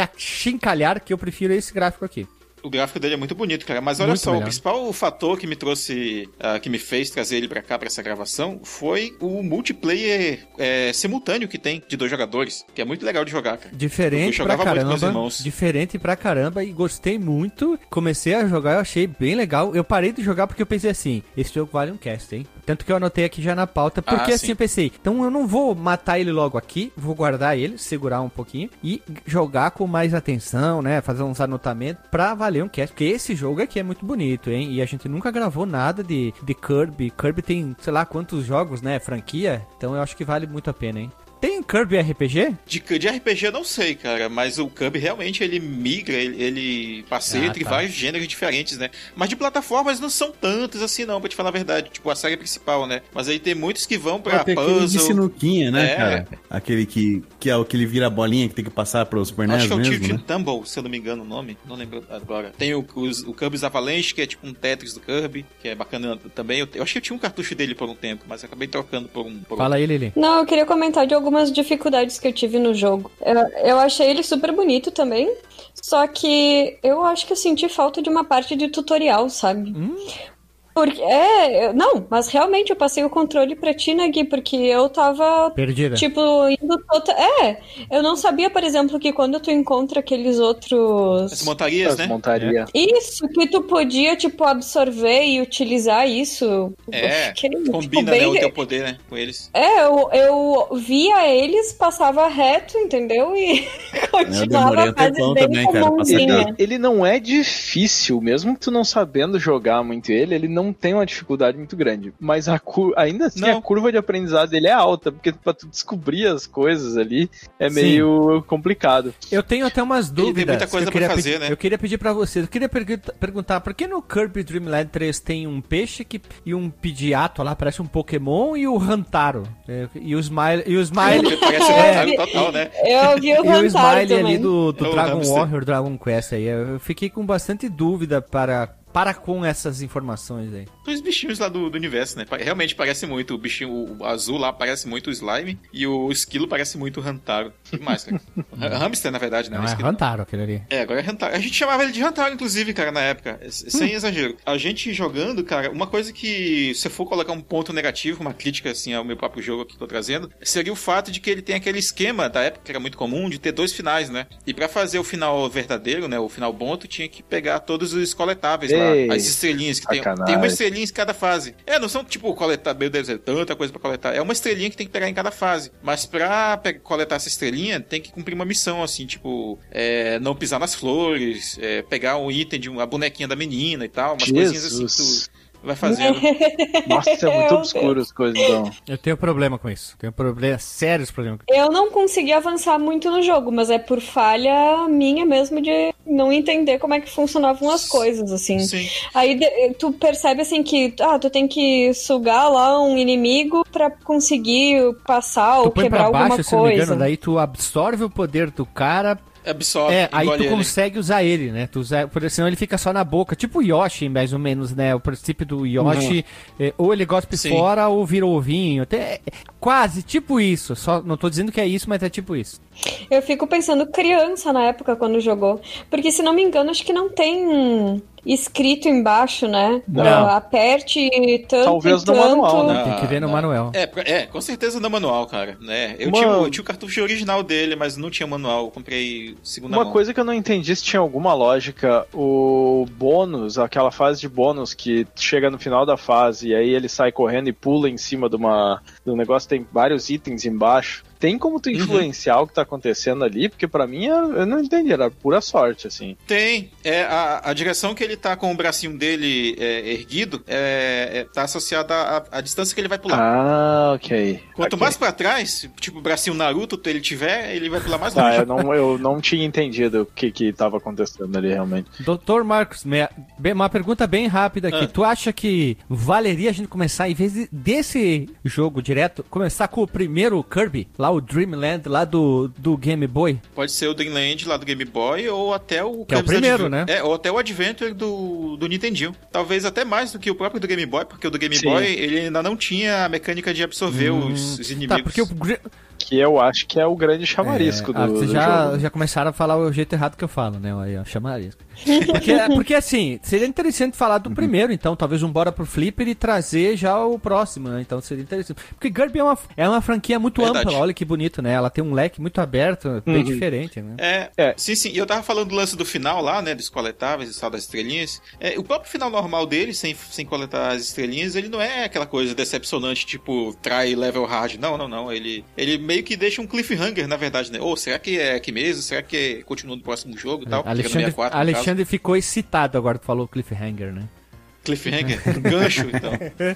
S1: calhar que eu prefiro esse gráfico aqui.
S3: O gráfico dele é muito bonito, cara. Mas olha muito só, melhor. o principal fator que me trouxe, uh, que me fez trazer ele pra cá, pra essa gravação, foi o multiplayer é, simultâneo que tem de dois jogadores, que é muito legal de jogar, cara.
S1: Diferente pra caramba. Diferente pra caramba e gostei muito. Comecei a jogar, eu achei bem legal. Eu parei de jogar porque eu pensei assim, esse jogo vale um cast, hein? Tanto que eu anotei aqui já na pauta, porque ah, assim eu pensei, então eu não vou matar ele logo aqui, vou guardar ele, segurar um pouquinho e jogar com mais atenção, né? Fazer uns anotamentos pra valer valer um cast, porque esse jogo aqui é muito bonito, hein? E a gente nunca gravou nada de, de Kirby. Kirby tem, sei lá, quantos jogos, né? Franquia. Então eu acho que vale muito a pena, hein? Tem Kirby RPG?
S3: De, de RPG eu não sei, cara, mas o Kirby realmente ele migra, ele, ele passeia ah, entre tá. vários gêneros diferentes, né? Mas de plataformas não são tantos assim não, pra te falar a verdade. Tipo, a série principal, né? Mas aí tem muitos que vão pra
S4: tem puzzle. de sinuquinha, né, é. cara? Aquele que, que é o que ele vira a bolinha que tem que passar pro Super NES
S3: Acho que é o
S4: mesmo,
S3: né? Tumble, se eu não me engano o nome. Não lembro agora. Tem o, o, o Kirby's Avalanche, que é tipo um Tetris do Kirby, que é bacana também. Eu, eu acho que eu tinha um cartucho dele por um tempo, mas acabei trocando por um... Por
S1: Fala aí, Lili.
S5: Não, eu queria comentar de algum algumas dificuldades que eu tive no jogo. Eu, eu achei ele super bonito também. Só que eu acho que eu senti falta de uma parte de tutorial, sabe? Hum. Porque, é, não, mas realmente eu passei o controle pra ti, né, Gui? Porque eu tava.
S1: Perdida.
S5: Tipo, indo total. É, eu não sabia, por exemplo, que quando tu encontra aqueles outros.
S3: As montarias, As né?
S2: Montaria.
S5: Isso, que tu podia, tipo, absorver e utilizar isso.
S3: É, tipo, combina, bem... né, o teu poder, né, com eles.
S5: É, eu, eu via eles, passava reto, entendeu? E continuava a fase bem também, cara,
S2: ele, ele não é difícil, mesmo que tu não sabendo jogar muito ele, ele não não tem uma dificuldade muito grande. Mas a ainda assim não. a curva de aprendizado dele é alta, porque pra tu descobrir as coisas ali é Sim. meio complicado.
S1: Eu tenho até umas dúvidas. tem muita coisa pra fazer, né? Eu queria pedir pra vocês, eu queria perguntar, por que no Kirby Dream Land 3 tem um peixe que, e um pediato lá, parece um Pokémon, e o Rantaro? É, e o Smile. E o Smile.
S3: parece é, total, né?
S5: Eu vi o Rantaro.
S1: E o Smile
S5: também.
S1: ali do, do Dragon Warrior, Dragon Quest aí. Eu fiquei com bastante dúvida para para com essas informações aí.
S3: Os bichinhos lá do, do, universo, né? Realmente parece muito. O bichinho o azul lá parece muito o slime e o esquilo parece muito o Rantaro. que mais, cara? Hamster, na verdade, né?
S1: Não, é Rantaro aquele ali.
S3: É, agora é Rantaro. A gente chamava ele de Rantaro, inclusive, cara, na época. Sem hum. exagero. A gente jogando, cara, uma coisa que, se eu for colocar um ponto negativo, uma crítica, assim, ao meu próprio jogo que tô trazendo, seria o fato de que ele tem aquele esquema da época que era muito comum de ter dois finais, né? E para fazer o final verdadeiro, né? O final bom, tu tinha que pegar todos os coletáveis As estrelinhas que tem. Tem uma estrelinha em cada fase. É, não são tipo coletar, meu Deus, é tanta coisa pra coletar. É uma estrelinha que tem que pegar em cada fase. Mas pra coletar essa estrelinha, tem que cumprir uma missão, assim, tipo, é, não pisar nas flores, é, pegar um item de uma bonequinha da menina e tal, umas coisinhas assim que
S2: Jesus.
S3: tu vai fazendo.
S2: Nossa, é muito obscuro as coisas, então.
S1: Eu tenho problema com isso. Tenho problema, sérios problemas.
S5: Eu não consegui avançar muito no jogo, mas é por falha minha mesmo de não entender como é que funcionavam as coisas, assim.
S3: Sim.
S5: Aí tu percebe assim que ah, tu tem que sugar lá um inimigo pra conseguir passar
S1: Tu
S5: ou
S1: põe
S5: quebrar
S1: pra baixo,
S5: alguma
S1: se não me
S5: coisa.
S1: engano, daí tu absorve o poder do cara.
S3: Absorve,
S1: É, aí tu
S3: ele.
S1: consegue usar ele, né? Tu usa, porque senão ele fica só na boca. Tipo o Yoshi, mais ou menos, né? O princípio do Yoshi, é, ou ele gospe
S3: Sim.
S1: fora ou vira ovinho. Até, é, quase, tipo isso. Só, não tô dizendo que é isso, mas é tipo isso.
S5: Eu fico pensando criança na época quando jogou. Porque se não me engano, acho que não tem escrito embaixo, né?
S1: Não.
S5: Ah, aperte tanto
S2: Talvez
S5: e
S2: no
S5: tanto.
S2: manual, né?
S1: Tem que ver no
S3: não.
S1: manual.
S3: É, é, com certeza no manual, cara. Né? Eu,
S2: Uma-
S3: tinha, eu tinha o cartucho original dele, mas não tinha manual. Eu comprei segunda
S2: Uma
S3: mão.
S2: coisa que eu não entendi se tinha alguma lógica, o bônus, aquela fase de bônus que chega no final da fase e aí ele sai correndo e pula em cima de uma do negócio, tem vários itens embaixo. Tem como tu influenciar o que tá acontecendo ali? Porque pra mim eu não entendi, era pura sorte, assim.
S3: Tem. É, a, a direção que ele tá com o bracinho dele é, erguido é, é, tá associada à, à distância que ele vai pular.
S2: Ah, ok.
S3: Quanto
S2: Ok.
S3: mais pra trás, tipo o bracinho Naruto ele tiver, ele vai pular mais
S2: Tá,
S3: longe.
S2: eu não, eu não tinha entendido o que que tava acontecendo ali realmente.
S1: Doutor Marcos, bem- uma pergunta bem rápida aqui.
S3: Ah.
S1: Tu acha que valeria a gente começar, em vez de- desse jogo direto, começar com o primeiro Kirby, lá o Dreamland, lá do, do Game Boy?
S3: Pode ser o Dreamland lá do Game Boy ou até o
S1: Que é o primeiro,
S3: Adventure-
S1: né?
S3: É, ou até o Adventure do, do Nintendinho. Talvez até mais do que o próprio do Game Boy, porque o do Game
S2: Sim.
S3: Boy ele ainda não tinha a mecânica de absorver os, os inimigos.
S1: Tá, porque o,
S2: Que eu acho que é o grande chamarisco
S1: É, ah,
S2: do,
S1: vocês
S2: do
S1: já,
S2: jogo.
S1: já começaram a falar o jeito errado que eu falo, né? Aí, ó, chamarisco. Porque, porque assim, seria interessante falar
S2: Uhum.
S1: do primeiro, então, talvez um Bora pro Flipper e trazer já o próximo, né? Então seria interessante. Porque Kirby é uma, é uma franquia muito
S3: Verdade.
S1: ampla, olha que bonito, né? Ela tem um leque muito aberto, bem
S2: Uhum.
S1: diferente, né?
S3: É,
S2: É.
S3: sim, sim. E eu tava falando do lance do final lá, né? Dos coletáveis e tal, das estrelinhas. É, o próprio final normal dele, sem, sem coletar as estrelinhas, ele não é aquela coisa decepcionante, tipo, try level hard. Não, não, não. Ele, ele meio que deixa um cliffhanger, na verdade, né? Ou será que é aqui mesmo? Será que continua no próximo jogo e tal?
S1: Alexandre,
S3: 64, no
S1: Alexandre ficou excitado agora que falou cliffhanger, né?
S3: Cliffhanger, gancho, então.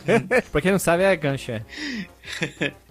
S1: pra quem não sabe, é gancho, é.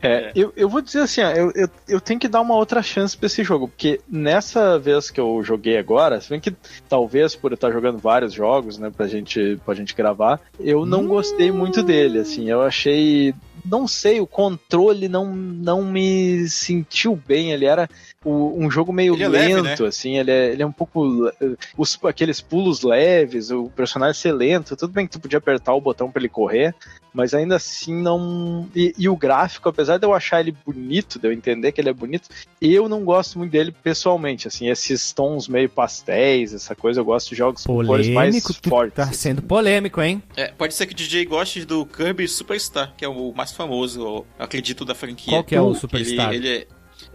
S2: É, eu, eu vou dizer assim, ó, eu, eu, eu tenho que dar uma outra chance pra esse jogo, porque nessa vez que eu joguei agora, se bem que talvez por eu estar jogando vários jogos, né, pra gente, pra gente gravar, eu não gostei muito dele, assim, eu achei, não sei, o controle não, não me sentiu bem, ele era o- um jogo meio
S3: Ele é leve,
S2: lento, assim, ele é, ele é um pouco, os, aqueles pulos leves, o personagem ser lento, tudo bem que tu podia apertar o botão pra ele correr, mas ainda assim não. E, e o gráfico, apesar de eu achar ele bonito, de eu entender que ele é bonito, eu não gosto muito dele pessoalmente. Assim, esses tons meio pastéis, essa coisa, eu gosto de jogos com cores mais
S1: Polêmico, tu
S2: fortes.
S1: tá sendo polêmico, hein?
S3: É, pode ser que o DJ goste do Kirby Superstar, que é o mais famoso, eu acredito, da franquia.
S1: Qual que é o
S3: Ele-
S1: Superstar?
S3: Ele, é-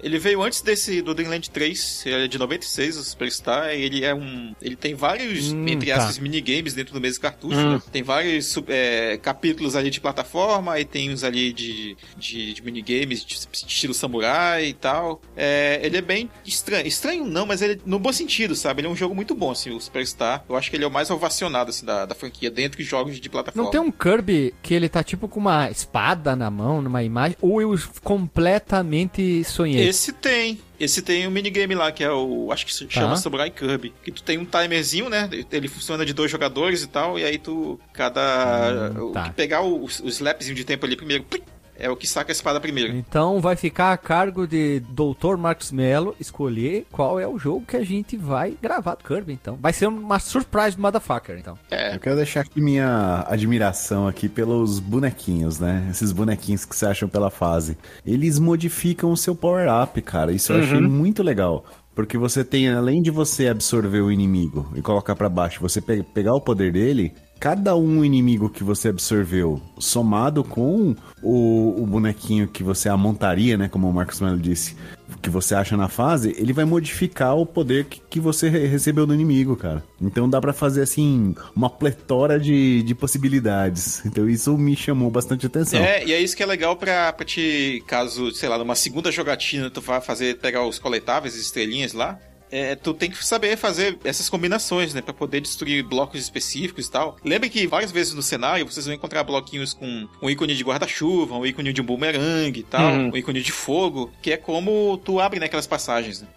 S3: ele veio antes desse do Dreamland 3, ele é de 96, o Superstar, e ele é um. Ele tem vários,
S1: Hum,
S3: entre
S1: tá.
S3: aspas, minigames dentro do mesmo cartucho,
S2: Hum.
S3: né? Tem vários é, capítulos ali de plataforma, aí tem uns ali de, de, de minigames, de estilo samurai e tal. É, ele é bem estranho. Estranho não, mas ele no bom sentido, sabe? Ele é um jogo muito bom, assim, o Superstar. Eu acho que ele é o mais ovacionado, assim, da, da franquia, dentro de jogos de plataforma.
S1: Não tem um Kirby que ele tá tipo com uma espada na mão, numa imagem, ou eu completamente sonhei?
S3: Esse tem. Esse tem um minigame lá, que é o. Acho que se chama
S1: Tá.
S3: Samurai Kirby. Que tu tem um timerzinho, né? Ele funciona de dois jogadores e tal. E aí tu. Cada.
S1: Hum,
S3: o
S1: tá.
S3: que pegar o, o slapzinho de tempo ali primeiro. plim, É o que saca a espada primeiro.
S1: Então vai ficar a cargo de Dr. Marcos Mello escolher qual é o jogo que a gente vai gravar do Kirby, então. Vai ser uma surprise motherfucker, então.
S3: É.
S4: Eu quero deixar aqui minha admiração aqui pelos bonequinhos, né? Esses bonequinhos que você acham pela fase. Eles modificam o seu power-up, cara. Isso eu achei muito legal. Porque você tem, além de você absorver o inimigo e colocar pra baixo, você pe- pegar o poder dele, cada um inimigo que você absorveu, somado com o, o bonequinho que você montaria, né? Como o Marcos Melo disse, que você acha na fase, ele vai modificar o poder que, que você recebeu do inimigo, cara. Então dá para fazer, assim, uma pletora de, de possibilidades. Então isso me chamou bastante atenção.
S3: É, e é isso que é legal pra, pra te, caso, sei lá, numa segunda jogatina, tu vá fazer, pegar os coletáveis, estrelinhas lá, é, tu tem que saber fazer essas combinações, né? Pra poder destruir blocos específicos e tal. Lembre que várias vezes no cenário vocês vão encontrar bloquinhos com um ícone de guarda-chuva, um ícone de um boomerang e tal, uhum. um ícone de fogo, que é como tu abre naquelas né, passagens, né?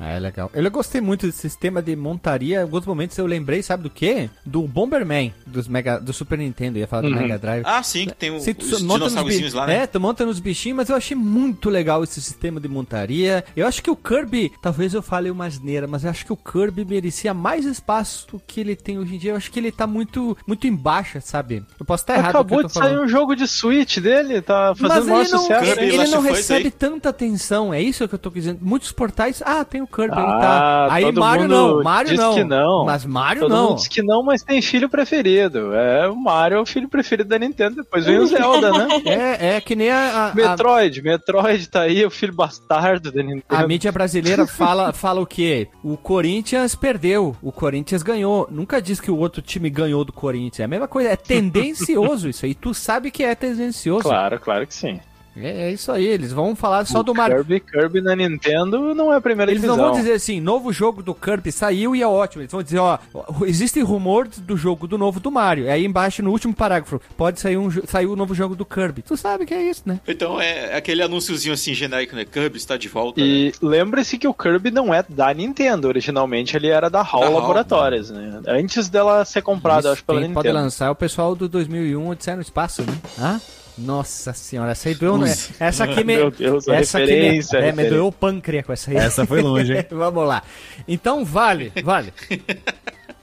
S1: É legal. Eu gostei muito desse sistema de montaria. Em alguns momentos eu lembrei, sabe do quê? Do Bomberman dos Mega, do Super Nintendo. Eu ia falar uhum. do Mega Drive.
S3: Ah, sim, que tem o, Se, os dinossauros lá, né?
S1: É, tu monta nos bichinhos, mas eu achei muito legal esse sistema de montaria. Eu acho que o Kirby, talvez eu fale uma asneira, mas eu acho que o Kirby merecia mais espaço do que ele tem hoje em dia. Eu acho que ele tá muito, muito embaixo, sabe? Eu posso estar errado.
S2: Acabou de sair um jogo de Switch dele, tá fazendo
S1: mas
S2: ele não, sucesso.
S1: Ele, ele não recebe tanta atenção, é isso que eu tô dizendo. Muitos portais, ah, tem o Kirby, ah, ele tá Aí Mario não, Mario não.
S2: Que não.
S1: Mas Mario
S2: todo
S1: não.
S2: Mundo diz que não, mas tem filho preferido. É, o Mario é o filho preferido da Nintendo, depois vem o Zelda, né?
S1: É, é que nem a, a
S2: Metroid, Metroid tá aí, o filho bastardo da Nintendo.
S1: A mídia brasileira fala, fala o quê? O Corinthians perdeu, o Corinthians ganhou. Nunca diz que o outro time ganhou do Corinthians. É a mesma coisa, é tendencioso isso aí. Tu sabe que é tendencioso.
S2: Claro, claro que sim.
S1: É, é, isso aí, eles vão falar só o do Mario.
S2: Kirby, Kirby na Nintendo não é a primeira
S1: Eles
S2: divisão.
S1: não vão dizer assim, novo jogo do Kirby saiu e é ótimo. Eles vão dizer, ó, existe rumor do jogo do novo do Mario. E aí embaixo, no último parágrafo, pode sair um, sair um novo jogo do Kirby. Tu sabe que é isso, né?
S3: Então é aquele anúnciozinho assim genérico, né? Kirby está de volta.
S2: E né? lembre-se que o Kirby não é da Nintendo. Originalmente ele era da HAL Laboratories, né? Antes dela ser comprada, acho, pela Nintendo.
S1: pode lançar é o pessoal do 2001 Odisseia no Espaço, né? Ah? Nossa senhora, essa aí doeu, né? Essa aqui me.
S2: Meu Deus, essa aqui me,
S1: é, me doeu o pâncreas com essa aí.
S4: Essa foi longe, hein?
S1: Vamos lá. Então vale, vale.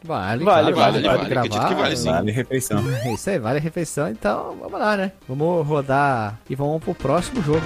S2: Vale, vale, claro, vale, vale,
S1: vale, gravar.
S4: Vale, sim. vale refeição.
S1: É isso aí, vale refeição. Então, vamos lá, né? Vamos rodar e vamos pro próximo jogo.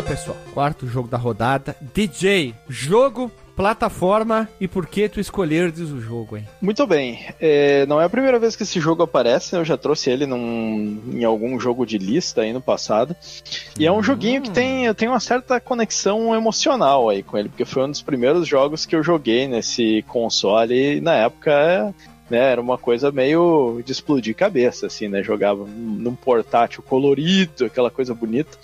S1: Lá, pessoal. Quarto jogo da rodada. DJ, jogo plataforma e por que tu escolheres o jogo, hein?
S2: Muito bem. É, não é a primeira vez que esse jogo aparece, eu já trouxe ele num, em algum jogo de lista aí no passado. E é um joguinho que tem, eu tenho uma certa conexão emocional aí com ele, porque foi um dos primeiros jogos que eu joguei nesse console e na época né, era uma coisa meio de explodir cabeça, assim, né? Jogava num portátil colorido, aquela coisa bonita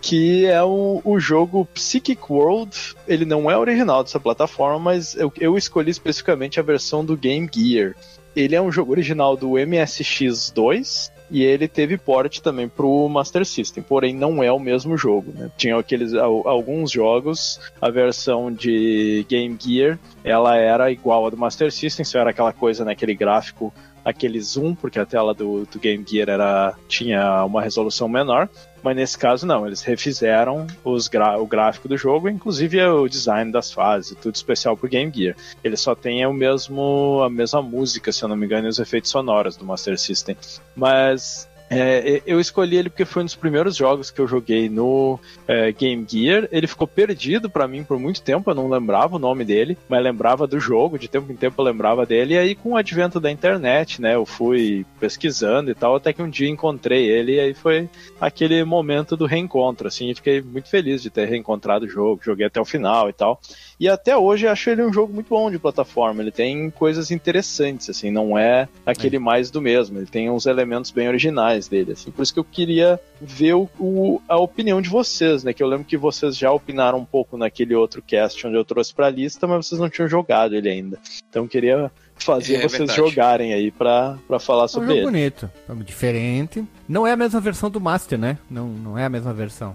S2: que é o, o jogo Psychic World. Ele não é original dessa plataforma, mas eu, eu escolhi especificamente a versão do Game Gear. Ele é um jogo original do MSX2, e ele teve porte também pro Master System, porém não é o mesmo jogo, né? Tinha aqueles alguns jogos, a versão de Game Gear, ela era igual a do Master System, só era aquela coisa naquele né, gráfico aquele zoom, porque a tela do, do Game Gear era, tinha uma resolução menor, mas nesse caso não, eles refizeram o gráfico do jogo, inclusive o design das fases, tudo especial pro Game Gear. Ele só tem o mesmo, a mesma música, se eu não me engano, e os efeitos sonoros do Master System. Mas é, eu escolhi ele porque foi um dos primeiros jogos que eu joguei no é, Game Gear. Ele ficou perdido para mim por muito tempo, eu não lembrava o nome dele, mas lembrava do jogo, de tempo em tempo eu lembrava dele. E aí, com o advento da internet, né, eu fui pesquisando e tal, até que um dia encontrei ele, e aí foi aquele momento do reencontro, assim, e fiquei muito feliz de ter reencontrado o jogo, joguei até o final e tal. E até hoje acho ele um jogo muito bom de plataforma. Ele tem coisas interessantes, assim, não é aquele é. mais do mesmo. Ele tem uns elementos bem originais dele, assim. Por isso que eu queria ver o, o, a opinião de vocês, né? Que eu lembro que vocês já opinaram um pouco naquele outro cast onde eu trouxe pra lista, mas vocês não tinham jogado ele ainda. Então eu queria fazer é, vocês verdade. jogarem aí pra, pra falar sobre
S1: é um
S2: jogo
S1: ele. bonito, é diferente. Não é a mesma versão do Master, né? Não, não é a mesma versão.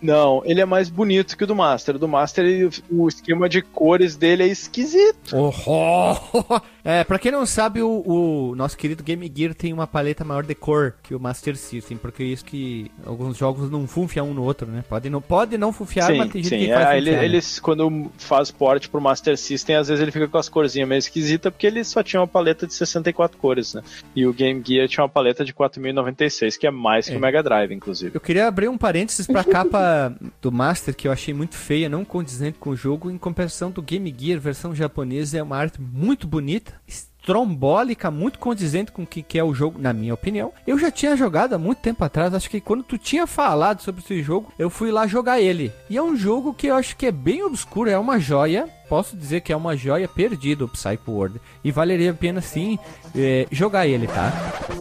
S2: Não, ele é mais bonito que o do Master. O do Master, ele, o esquema de cores dele é esquisito.
S1: Oh, oh, É, pra quem não sabe, o, o nosso querido Game Gear tem uma paleta maior de cor que o Master System, porque é isso que alguns jogos não funfiam um no outro, né? Pode não, pode não funfiar, mas tem gente
S2: sim.
S1: que faz
S2: É, ele,
S1: funfiar, né?
S2: eles, quando faz port pro Master System, às vezes ele fica com as corzinhas meio esquisitas, porque ele só tinha uma paleta de 64 cores, né? E o Game Gear tinha uma paleta de 4096, que é mais que
S1: É.
S2: o Mega Drive, inclusive.
S1: Eu queria abrir um parênteses pra capa do Master, que eu achei muito feia, não condizente com o jogo. Em compensação do Game Gear, versão japonesa, é uma arte muito bonita, estrombólica, muito condizente com o que que é o jogo, na minha opinião. Eu já tinha jogado há muito tempo atrás, acho que quando tu tinha falado sobre esse jogo, eu fui lá jogar ele. E é um jogo que eu acho que é bem obscuro, é uma joia. Posso dizer que é uma joia perdida o Psycho World. E valeria a pena sim eh, jogar ele, tá?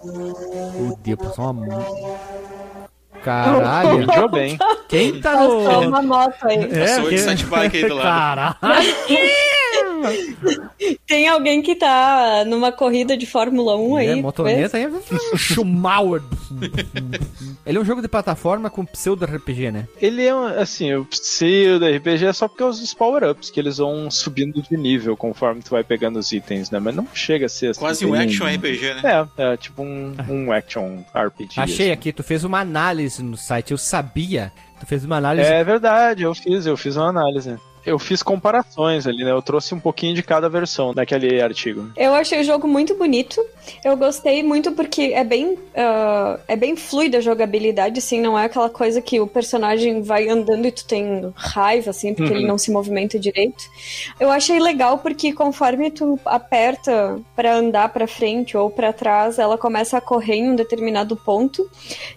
S1: O Deus, passou uma. Caralho!
S2: Vendiou bem.
S1: Quem tá
S5: Passou
S1: no.
S5: uma moto aí.
S3: Passou de Sandbike aí do lado.
S1: Caralho!
S5: Tem alguém que tá numa corrida de Fórmula 1 aí.
S1: É, motoneta aí. Schumauer. Ele é um jogo de plataforma com pseudo RPG, né?
S2: Ele é, um- assim, o pseudo RPG é só porque é os power-ups, que eles vão subindo de nível conforme tu vai pegando os itens, né? Mas não chega a ser assim.
S3: Quase um action RPG, né?
S2: É, é tipo um, um action RPG.
S1: Achei
S2: assim.
S1: aqui, tu fez uma análise no site, eu sabia. Tu fez uma análise.
S2: É verdade, eu fiz, eu fiz uma análise. Eu fiz comparações ali, né? Eu trouxe um pouquinho de cada versão daquele artigo.
S5: Eu achei o jogo muito bonito. Eu gostei muito porque é bem, ah, é bem fluida a jogabilidade, assim, não é aquela coisa que o personagem vai andando e tu tem raiva, assim, porque
S2: Uhum.
S5: ele não se movimenta direito. Eu achei legal porque conforme tu aperta pra andar pra frente ou pra trás, ela começa a correr em um determinado ponto,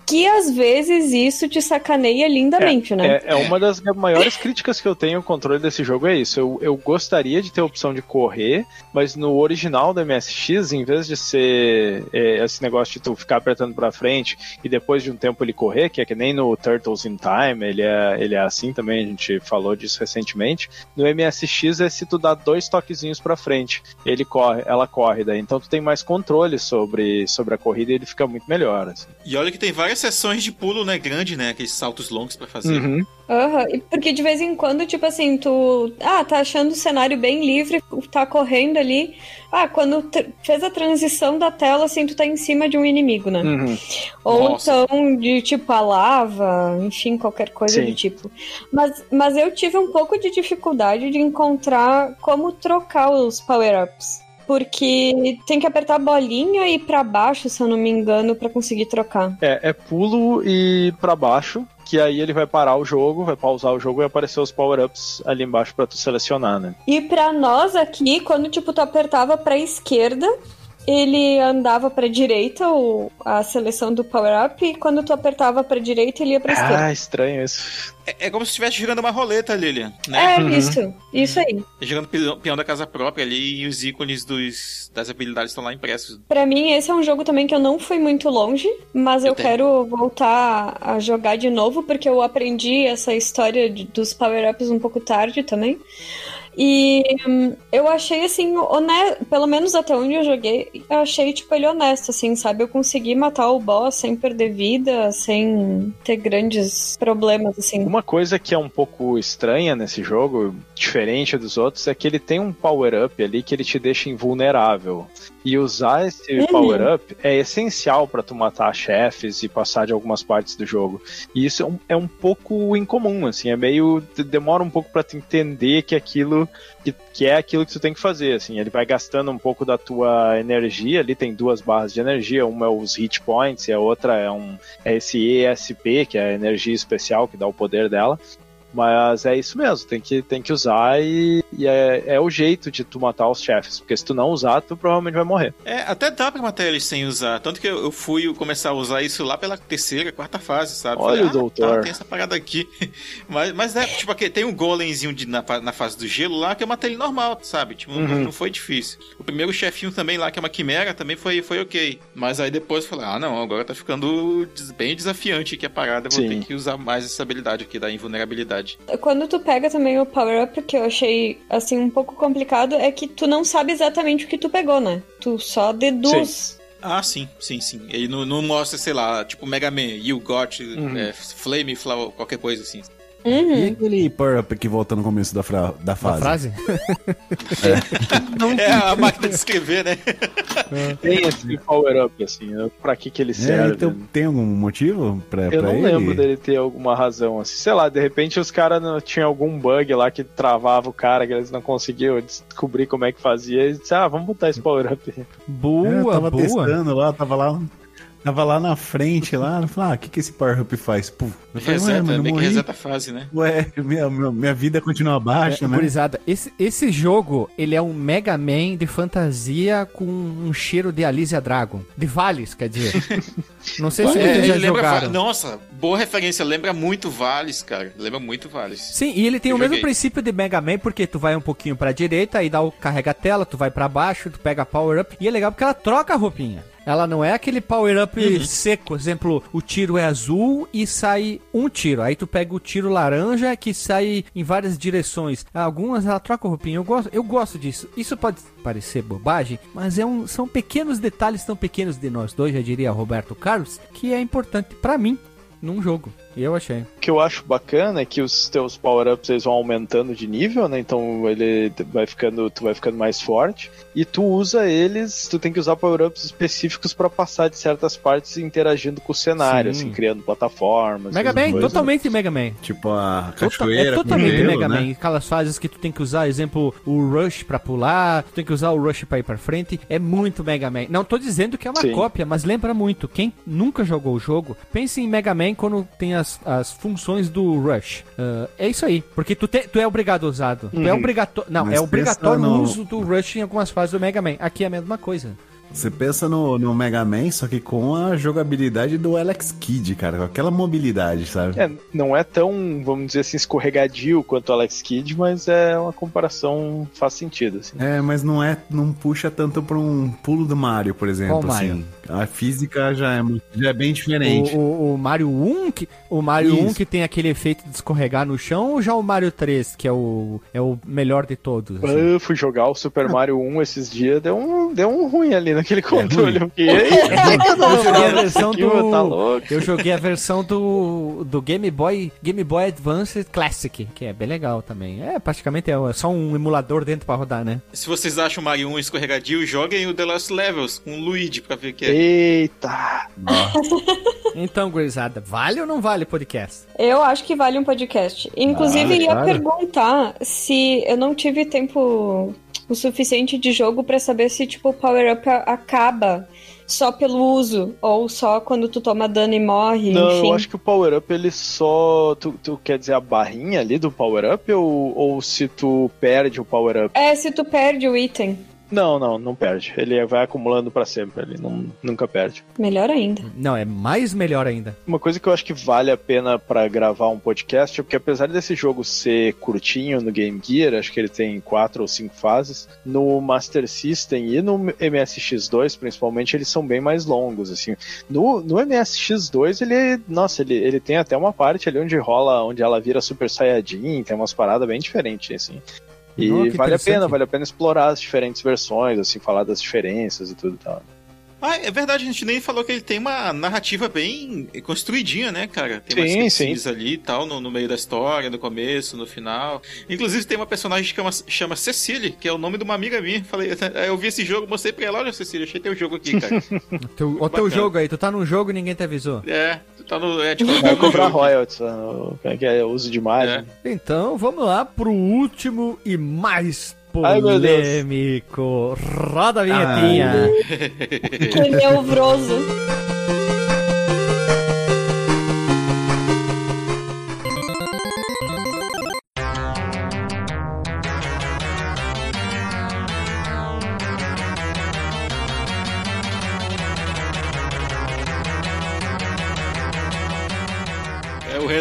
S5: que às vezes isso te sacaneia lindamente, né?
S2: É, é uma das maiores críticas que eu tenho ao controle desse jogo é isso. Eu, eu gostaria de ter a opção de correr, mas no original do MSX, em vez de ser é, esse negócio de tu ficar apertando pra frente e depois de um tempo ele correr, que é que nem no Turtles in Time, ele é, ele é assim também, a gente falou disso recentemente. No MSX é se tu dá dois toquezinhos pra frente, ele corre, ela corre daí. Então tu tem mais controle sobre, sobre a corrida e ele fica muito melhor. Assim.
S3: E olha que tem várias sessões de pulo, né? Grande, né? Aqueles saltos longos pra fazer.
S2: Uhum.
S5: E porque de vez em quando, tipo assim, tu. Ah, tá achando o cenário bem livre, tá correndo ali. Ah, quando fez a transição da tela, assim, tu tá em cima de um inimigo, né?
S2: Uhum.
S5: Ou
S3: Nossa.
S5: então de tipo a lava, enfim, qualquer coisa
S2: Sim.
S5: do tipo. Mas, mas eu tive um pouco de dificuldade de encontrar como trocar os power-ups. Porque tem que apertar a bolinha e pra baixo, se eu não me engano, pra conseguir trocar.
S2: É, é pulo e pra baixo, que aí ele vai parar o jogo, vai pausar o jogo e aparecer os power-ups ali embaixo pra tu selecionar, né?
S5: E pra nós aqui, quando tipo tu apertava pra esquerda, ele andava pra direita, o, a seleção do power up, e quando tu apertava pra direita, ele ia pra esquerda.
S2: Ah, estranho isso.
S3: É, é como se estivesse girando uma roleta, Lilian, né?
S5: É,
S2: Uhum.
S5: isso, isso aí.
S3: Girando peão, peão da casa própria ali e os ícones dos, das habilidades estão lá impressos.
S5: Pra mim, esse é um jogo também que eu não fui muito longe, mas eu,
S3: Eu
S5: quero voltar a jogar de novo, porque eu aprendi essa história de- dos power-ups um pouco tarde também. E hum, eu achei, assim, honesto, pelo menos até onde eu joguei, eu achei, tipo, ele honesto, assim, sabe? Eu consegui matar o boss sem perder vida, sem ter grandes problemas, assim.
S2: Uma coisa que é um pouco estranha nesse jogo, diferente dos outros, é que ele tem um power-up ali que ele te deixa invulnerável. E usar esse
S5: Uhum.
S2: power-up é essencial pra tu matar chefes e passar de algumas partes do jogo. E isso é um, é um pouco incomum, assim, é meio. demora um pouco pra tu entender que aquilo. Que, que é aquilo que tu tem que fazer, assim, ele vai gastando um pouco da tua energia, ali tem duas barras de energia, uma é os hit points e a outra é um é esse ESP, que é a energia especial que dá o poder dela. Mas é isso mesmo, tem que, tem que usar e, e é, é o jeito de tu matar os chefes, porque se tu não usar, tu provavelmente vai morrer.
S3: É, até dá pra matar eles sem usar. Tanto que eu, eu fui começar a usar isso lá pela terceira, quarta fase, sabe?
S2: Olha o
S3: ah,
S2: doutor."
S3: Tá, tem essa parada aqui. mas, mas é, tipo, aqui, tem um golemzinho de, na, na fase do gelo lá que eu matei ele normal, sabe? Tipo, não,
S2: Uhum.
S3: não foi difícil. O primeiro chefinho também lá, que é uma quimera, também foi, foi ok. Mas aí depois eu falei, ah, não, agora tá ficando bem desafiante aqui a parada. Eu vou
S2: Sim.
S3: ter que usar mais essa habilidade aqui da invulnerabilidade.
S5: Quando tu pega também o power-up, que eu achei, assim, um pouco complicado, é que tu não sabe exatamente o que tu pegou, né? Tu só deduz.
S3: Ah, sim, sim, sim. Ele não, não mostra, sei lá, tipo Mega Man, You Got,
S2: Uhum.
S3: é, Flame, Flower, qualquer coisa assim.
S4: E aquele power-up que volta no começo da, fra- da
S1: Uma
S4: fase?
S1: frase?
S3: É a máquina de escrever, né?
S2: Tem esse power-up, assim, né? pra que que ele
S4: É,
S2: serve.
S4: então, tem algum motivo pra,
S2: Eu
S4: pra
S2: não
S4: ele?
S2: lembro dele ter alguma razão, assim. Sei lá, de repente os caras tinham algum bug lá que travava o cara, que eles não conseguiam descobrir como é que fazia. E disse, ah, vamos botar esse power-up.
S4: É, eu
S1: Boa,
S4: tava
S1: boa.
S4: testando lá, tava lá, tava lá na frente lá, falei, ah, o que que esse power-up faz? Puf. Eu falei, ué,
S3: Reseta,
S4: mano,
S3: meio que reseta a fase, né?
S4: Ué, minha, minha, minha vida continua baixa,
S1: É,
S4: né?
S1: gurizada, esse, esse jogo, ele é um Mega Man de fantasia com um cheiro de Alicia Dragon. De Vales, quer dizer. Não sei se
S3: É,
S1: vocês já
S3: ele lembra
S1: jogaram.
S3: Va- Nossa, boa referência. Lembra muito Vales, cara. Lembra muito Vales.
S1: Sim, e ele tem
S3: Eu
S1: o mesmo
S3: joguei.
S1: princípio de Mega Man, porque tu vai um pouquinho pra direita, aí dá o carrega-tela, tu vai pra baixo, tu pega power up, e é legal porque ela troca a roupinha. Ela não é aquele power up
S3: Uhum.
S1: seco, exemplo, o tiro é azul e sai um tiro. Aí tu pega o tiro laranja que sai em várias direções. Algumas ela troca a roupinha. Eu gosto, eu gosto disso. Isso pode parecer bobagem, mas é um, são pequenos detalhes tão pequenos de nós dois, já diria Roberto Carlos, que é importante pra mim num jogo. Eu achei.
S2: O que eu acho bacana é que os teus power-ups eles vão aumentando de nível, né? Então ele vai ficando, tu vai ficando mais forte. E tu usa eles, tu tem que usar power-ups específicos pra passar de certas partes interagindo com o cenário,
S1: Sim.
S2: assim, criando plataformas.
S1: Mega Man,
S2: coisas.
S1: totalmente Mega Man.
S4: Tipo a
S1: Tota-
S4: cachoeira
S1: é
S4: com
S1: totalmente
S4: gelo,
S1: Mega
S4: né?
S1: Man. Aquelas fases que tu tem que usar, exemplo, o Rush pra pular, tu tem que usar o Rush pra ir pra frente. É muito Mega Man. Não tô dizendo que é uma
S2: Sim.
S1: cópia, mas lembra muito. Quem nunca jogou o jogo, pense em Mega Man quando tem as, as funções do Rush. Ah, é isso aí. Porque tu, te- tu é obrigado a usar. Tu é
S2: Uhum.
S1: obrigatório. Não,
S4: Mas
S1: é obrigatório
S4: pensa
S1: o uso do Rush em algumas fases do Mega Man. Aqui é a mesma coisa.
S4: Você pensa no, no Mega Man, só que com a jogabilidade do Alex Kidd, cara, com aquela mobilidade, sabe?
S2: É, não é tão, vamos dizer assim, escorregadio quanto o Alex Kidd, mas é uma comparação faz sentido, assim.
S4: É, mas não é, não puxa tanto pra um pulo do Mario, por exemplo,
S1: Qual
S4: assim.
S1: Mario?
S4: A física já é, muito- já é bem diferente.
S1: O, o- o Mario 1, que, o Mario 1
S4: Isso.
S1: que tem aquele efeito de escorregar no chão, ou já o Mario 3, que é o, é o melhor de todos? assim?
S2: Eu fui jogar o Super Mario 1 esses dias, deu um, deu um ruim ali naquele controle. Eu fiquei, "Ei,
S1: Eu joguei a versão do.
S2: tá louco?"
S1: eu joguei a versão do, do Game Boy Game Boy Advance Classic, que é bem legal também. É, praticamente é só um emulador dentro pra rodar, né?
S3: Se vocês acham o Mario 1 escorregadio, joguem o The Lost Levels com o Luigi pra ver o que é.
S2: Eita!
S1: Então, gurizada, vale ou não vale podcast?
S5: Eu acho que vale um podcast. Inclusive,
S4: Vale,
S5: ia
S4: claro.
S5: perguntar se eu não tive tempo o suficiente de jogo pra saber se, tipo, o power-up a- acaba só pelo uso, ou só quando tu toma dano e morre,
S2: Não,
S5: enfim.
S2: eu acho que o power-up ele só. Tu, tu quer dizer a barrinha ali do power-up ou, ou se tu perde o power-up?
S5: É, se tu perde o item.
S2: Não, não, não perde. Ele vai acumulando pra sempre, ele não, nunca perde.
S5: Melhor ainda.
S1: Não, é mais melhor ainda.
S2: Uma coisa que eu acho que vale a pena pra gravar um podcast é porque apesar desse jogo ser curtinho no Game Gear, acho que ele tem quatro ou cinco fases, no Master System e no MSX2 principalmente eles são bem mais longos assim. No, no MSX2 ele, nossa, ele, ele tem até uma parte ali onde rola, onde ela vira Super Saiyajin, tem umas paradas bem diferentes assim. E
S1: Oh,
S2: vale a pena, vale a pena explorar as diferentes versões, assim, falar das diferenças e tudo e tal.
S3: Ah, é verdade, a gente nem falou que ele tem uma narrativa bem construidinha, né, cara? Tem
S2: Sim,
S3: umas
S2: sim.
S3: ali e tal, no, no meio da história, no começo, no final. Inclusive tem uma personagem que chama, chama Cecily, que é o nome de uma amiga minha. Falei, eu vi esse jogo, mostrei pra ela, olha, Cecily, achei teu jogo aqui, cara.
S1: Teu, o teu jogo aí, tu tá num jogo e ninguém te avisou.
S3: é, tá no. É, tipo,
S2: Vai cobrar royalties, ah, o- como é que é? Uso de imagem.
S3: É.
S1: Então, vamos lá pro último e mais
S2: Ai,
S1: polêmico. Roda a vinhetinha.
S5: Tenebroso.
S3: É, o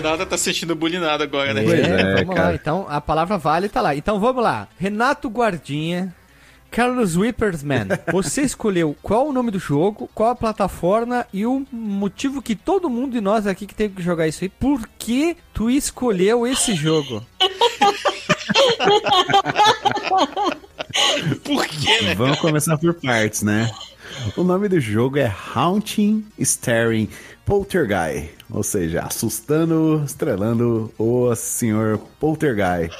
S3: Renato tá se sentindo bulinado agora, né?
S1: É,
S4: é,
S1: vamos
S4: cara.
S1: lá. Então, a palavra vale tá lá. Então, vamos lá. Renato Guardinha, Carlos Whippersman. Você escolheu qual o nome do jogo, qual a plataforma e o motivo que todo mundo de nós aqui que teve que jogar isso aí. Por que tu escolheu esse jogo?
S3: Por quê, né?
S4: Vamos começar por partes, né? O nome do jogo é Haunting Staring Poltergeist, ou seja, assustando, estrelando o senhor Poltergeist.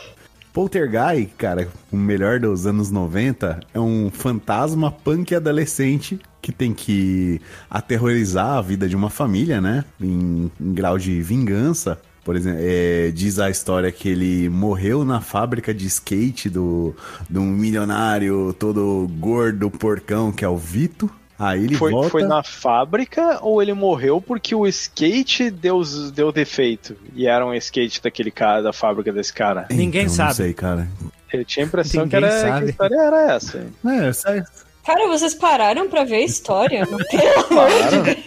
S4: Poltergeist, cara, o melhor dos anos 90, é um fantasma punk adolescente que tem que aterrorizar a vida de uma família, né? Em, em grau de vingança. Por exemplo, é, diz a história que ele morreu na fábrica de skate do, um milionário todo gordo porcão que é o Vito. Aí ele
S2: foi,
S4: volta...
S2: foi na fábrica ou ele morreu porque o skate deu, deu defeito? E era um skate daquele cara, da fábrica desse cara?
S1: Ninguém
S4: Então,
S1: sabe.
S4: Não sei, cara.
S2: Eu tinha a impressão que,
S1: Ninguém
S2: era, que a
S1: sabe.
S2: história era essa.
S4: É, sai...
S5: Cara, vocês pararam pra ver a história? Pelo amor de Deus.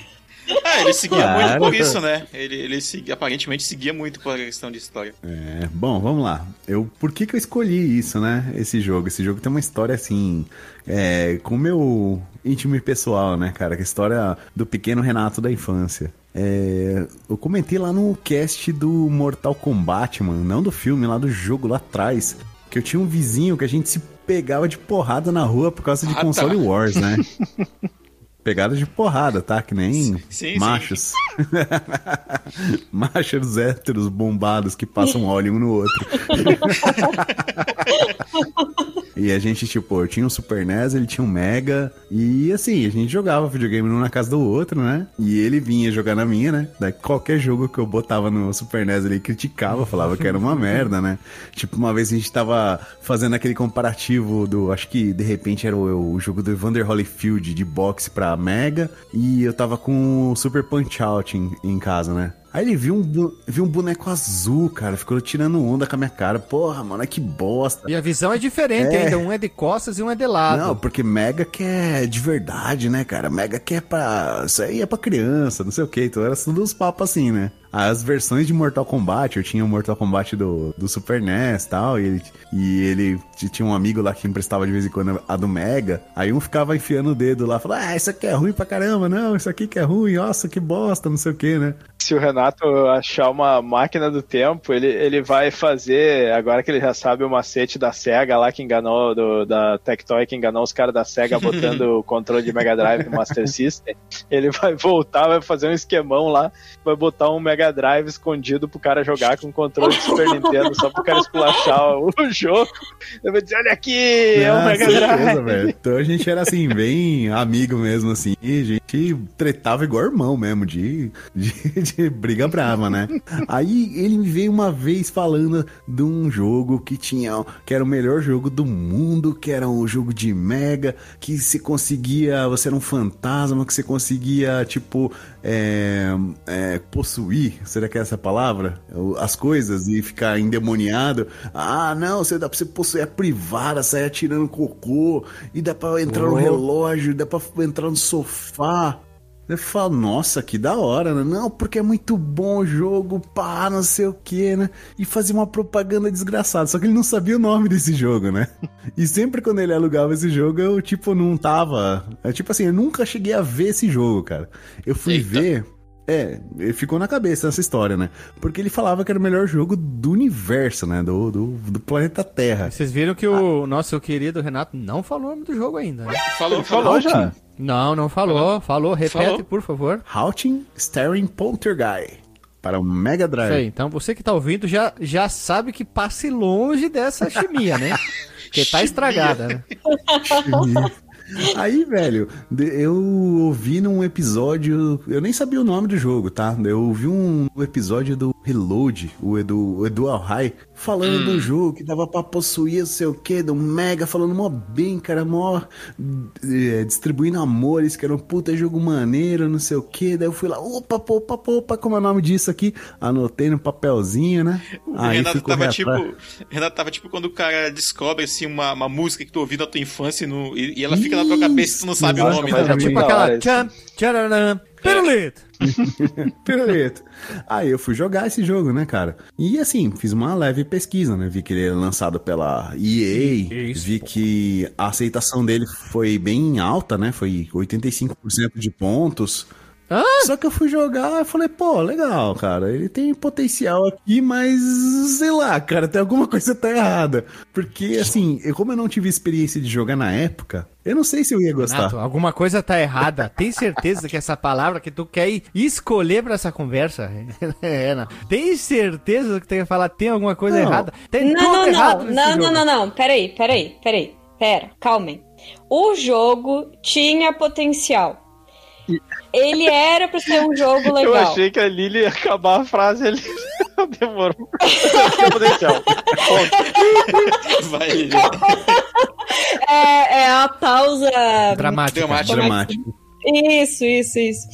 S3: Ah, ele seguia
S4: Claro.
S3: muito por isso, né? Ele, ele segui- aparentemente seguia muito por questão de história.
S4: É, bom, vamos lá. Eu, por que, que eu escolhi isso, né? Esse jogo. Esse jogo tem uma história assim. É, com o meu íntimo e pessoal, né, cara? Que a história do pequeno Renato da infância. É, eu comentei lá no cast do Mortal Kombat, mano. Não do filme, lá do jogo lá atrás. Que eu tinha um vizinho que a gente se pegava de porrada na rua por causa de
S3: Ah, tá.
S4: console wars, né? Pegada de porrada, tá? Que nem
S3: Sim, sim.
S4: machos. machos héteros bombados que passam óleo um no outro. e a gente, tipo, eu tinha um Super NES, ele tinha um Mega. E assim, a gente jogava videogame um na casa do outro, né? E ele vinha jogar na minha, né? Daí qualquer jogo que eu botava no Super NES ele criticava, falava que era uma merda, né? Tipo, uma vez a gente tava fazendo aquele comparativo do. Acho que de repente era o, o jogo do Evander Holyfield de boxe pra Mega. E eu tava com o Super Punch Out em, em casa, né? Aí ele viu um, viu um boneco azul, cara, ficou tirando onda com a minha cara. Porra, mano, que bosta.
S1: E a visão é diferente
S4: É.
S1: ainda, um é de costas e um é de lado.
S4: Não, porque Mega que é de verdade, né, cara? Mega que é pra. Isso aí é pra criança, não sei o que. Então era tudo uns papos assim, né? As versões de Mortal Kombat, eu tinha o Mortal Kombat do, do Super NES e tal, e ele, e ele tinha um amigo lá que emprestava de vez em quando a do Mega. Aí um ficava enfiando o dedo lá, falando, ah, isso aqui é ruim pra caramba, não, isso aqui que é ruim, nossa, que bosta, não sei o que, né?
S2: Se o Renato achar uma máquina do tempo, ele, ele vai fazer, agora que ele já sabe o macete da SEGA lá que enganou, do, da Tectoy que enganou os caras da SEGA botando o controle de Mega Drive no Master System, ele vai voltar, vai fazer um esquemão lá, vai botar um Mega Drive escondido pro cara jogar com controle de Super Nintendo, só pro cara esculachar o, o jogo. Ele vai dizer, olha aqui, é o
S4: Ah,
S2: Mega
S4: certeza,
S2: Drive.
S4: Então a gente era assim, bem amigo mesmo, assim. E a gente tretava igual irmão mesmo, de, de, de briga brava, né? Aí ele me veio uma vez falando de um jogo que tinha. que era o melhor jogo do mundo, que era um jogo de mega, que você conseguia. Você era um fantasma, que você conseguia, tipo, é, é, possuir, será que é essa a palavra? As coisas e ficar endemoniado. Ah, não, você dá pra você possuir a privada, sair atirando cocô, e dá pra entrar no
S1: Oh.
S4: relógio, dá pra entrar no sofá. Eu falo, nossa, que da hora, né? Não, porque é muito bom o jogo, pá, não sei o que, né? E fazia uma propaganda desgraçada. Só que ele não sabia o nome desse jogo, né? E sempre quando ele alugava esse jogo, eu, tipo, não tava. É, tipo assim, eu nunca cheguei a ver esse jogo, cara. Eu fui
S3: Eita.
S4: ver. É, ele ficou na cabeça essa história, né? Porque ele falava que era o melhor jogo do universo, né? Do, do, do planeta Terra.
S1: Vocês viram que o nosso querido Renato não falou o nome do jogo ainda, né?
S3: Falou, falou.
S2: falou já.
S1: Não, não falou. Falou, repete,
S3: Falou.
S1: por favor.
S4: Haunting Staring Poltergeist. Para o Mega
S1: Isso aí.
S4: Drive.
S1: Então você que tá ouvindo já, já sabe que passe longe dessa chimia, né? Porque tá estragada, né?
S4: Aí, velho, eu ouvi num episódio. Eu nem sabia o nome do jogo, tá? Eu ouvi um episódio do Reload, o Edu, o Edu Alhai, falando do jogo que dava pra possuir, não sei o que, do Mega, falando mó bem, cara, mó. eh, distribuindo amores, que era um puta jogo maneiro, não sei o que. Daí eu fui lá, opa, opa, opa, opa, como é o nome disso aqui? Anotei no papelzinho, né?
S3: O
S4: Aí
S3: Renato tava
S4: reatrás.
S3: tipo. Renato tava tipo quando o cara descobre assim, uma, uma música que tu ouviu na tua infância e, no- e- e ela fica na tua cabeça e tu não sabe o nome, né?
S2: é
S1: Tipo aquela tchan, tchararam, pirulito.
S4: Pirulito. Aí eu fui jogar esse jogo, né, cara? E assim, fiz uma leve pesquisa, né? Vi que ele é lançado pela EA.
S1: Isso.
S4: Vi que a aceitação dele foi bem alta, né? Foi 85% de pontos.
S1: Hã?
S4: Só que eu fui jogar e falei, pô, legal, cara. Ele tem potencial aqui, mas sei lá, cara, tem alguma coisa que tá errada. Porque, assim, eu, como eu não tive experiência de jogar na época, Eu não sei se eu ia gostar.
S1: Renato, alguma coisa tá errada. Tem certeza que essa palavra que tu quer escolher pra essa conversa? É, não. Tem certeza que tu quer falar tem alguma coisa
S4: Não.
S1: errada? Tem
S5: Não,
S1: tudo
S5: não,
S1: errado
S5: não,
S1: nesse
S5: não,
S1: jogo.
S5: não, não, não. Peraí, peraí, peraí. Pera, calmem. O jogo tinha potencial. Ele era pra ser um jogo
S2: Eu
S5: legal.
S2: achei que a Lili ia acabar a frase ali. Demorou. Potencial.
S3: Vai, Lili.
S5: É, é a pausa.
S1: Dramática.
S3: Dramática.
S4: Dramático.
S5: Isso, isso, isso.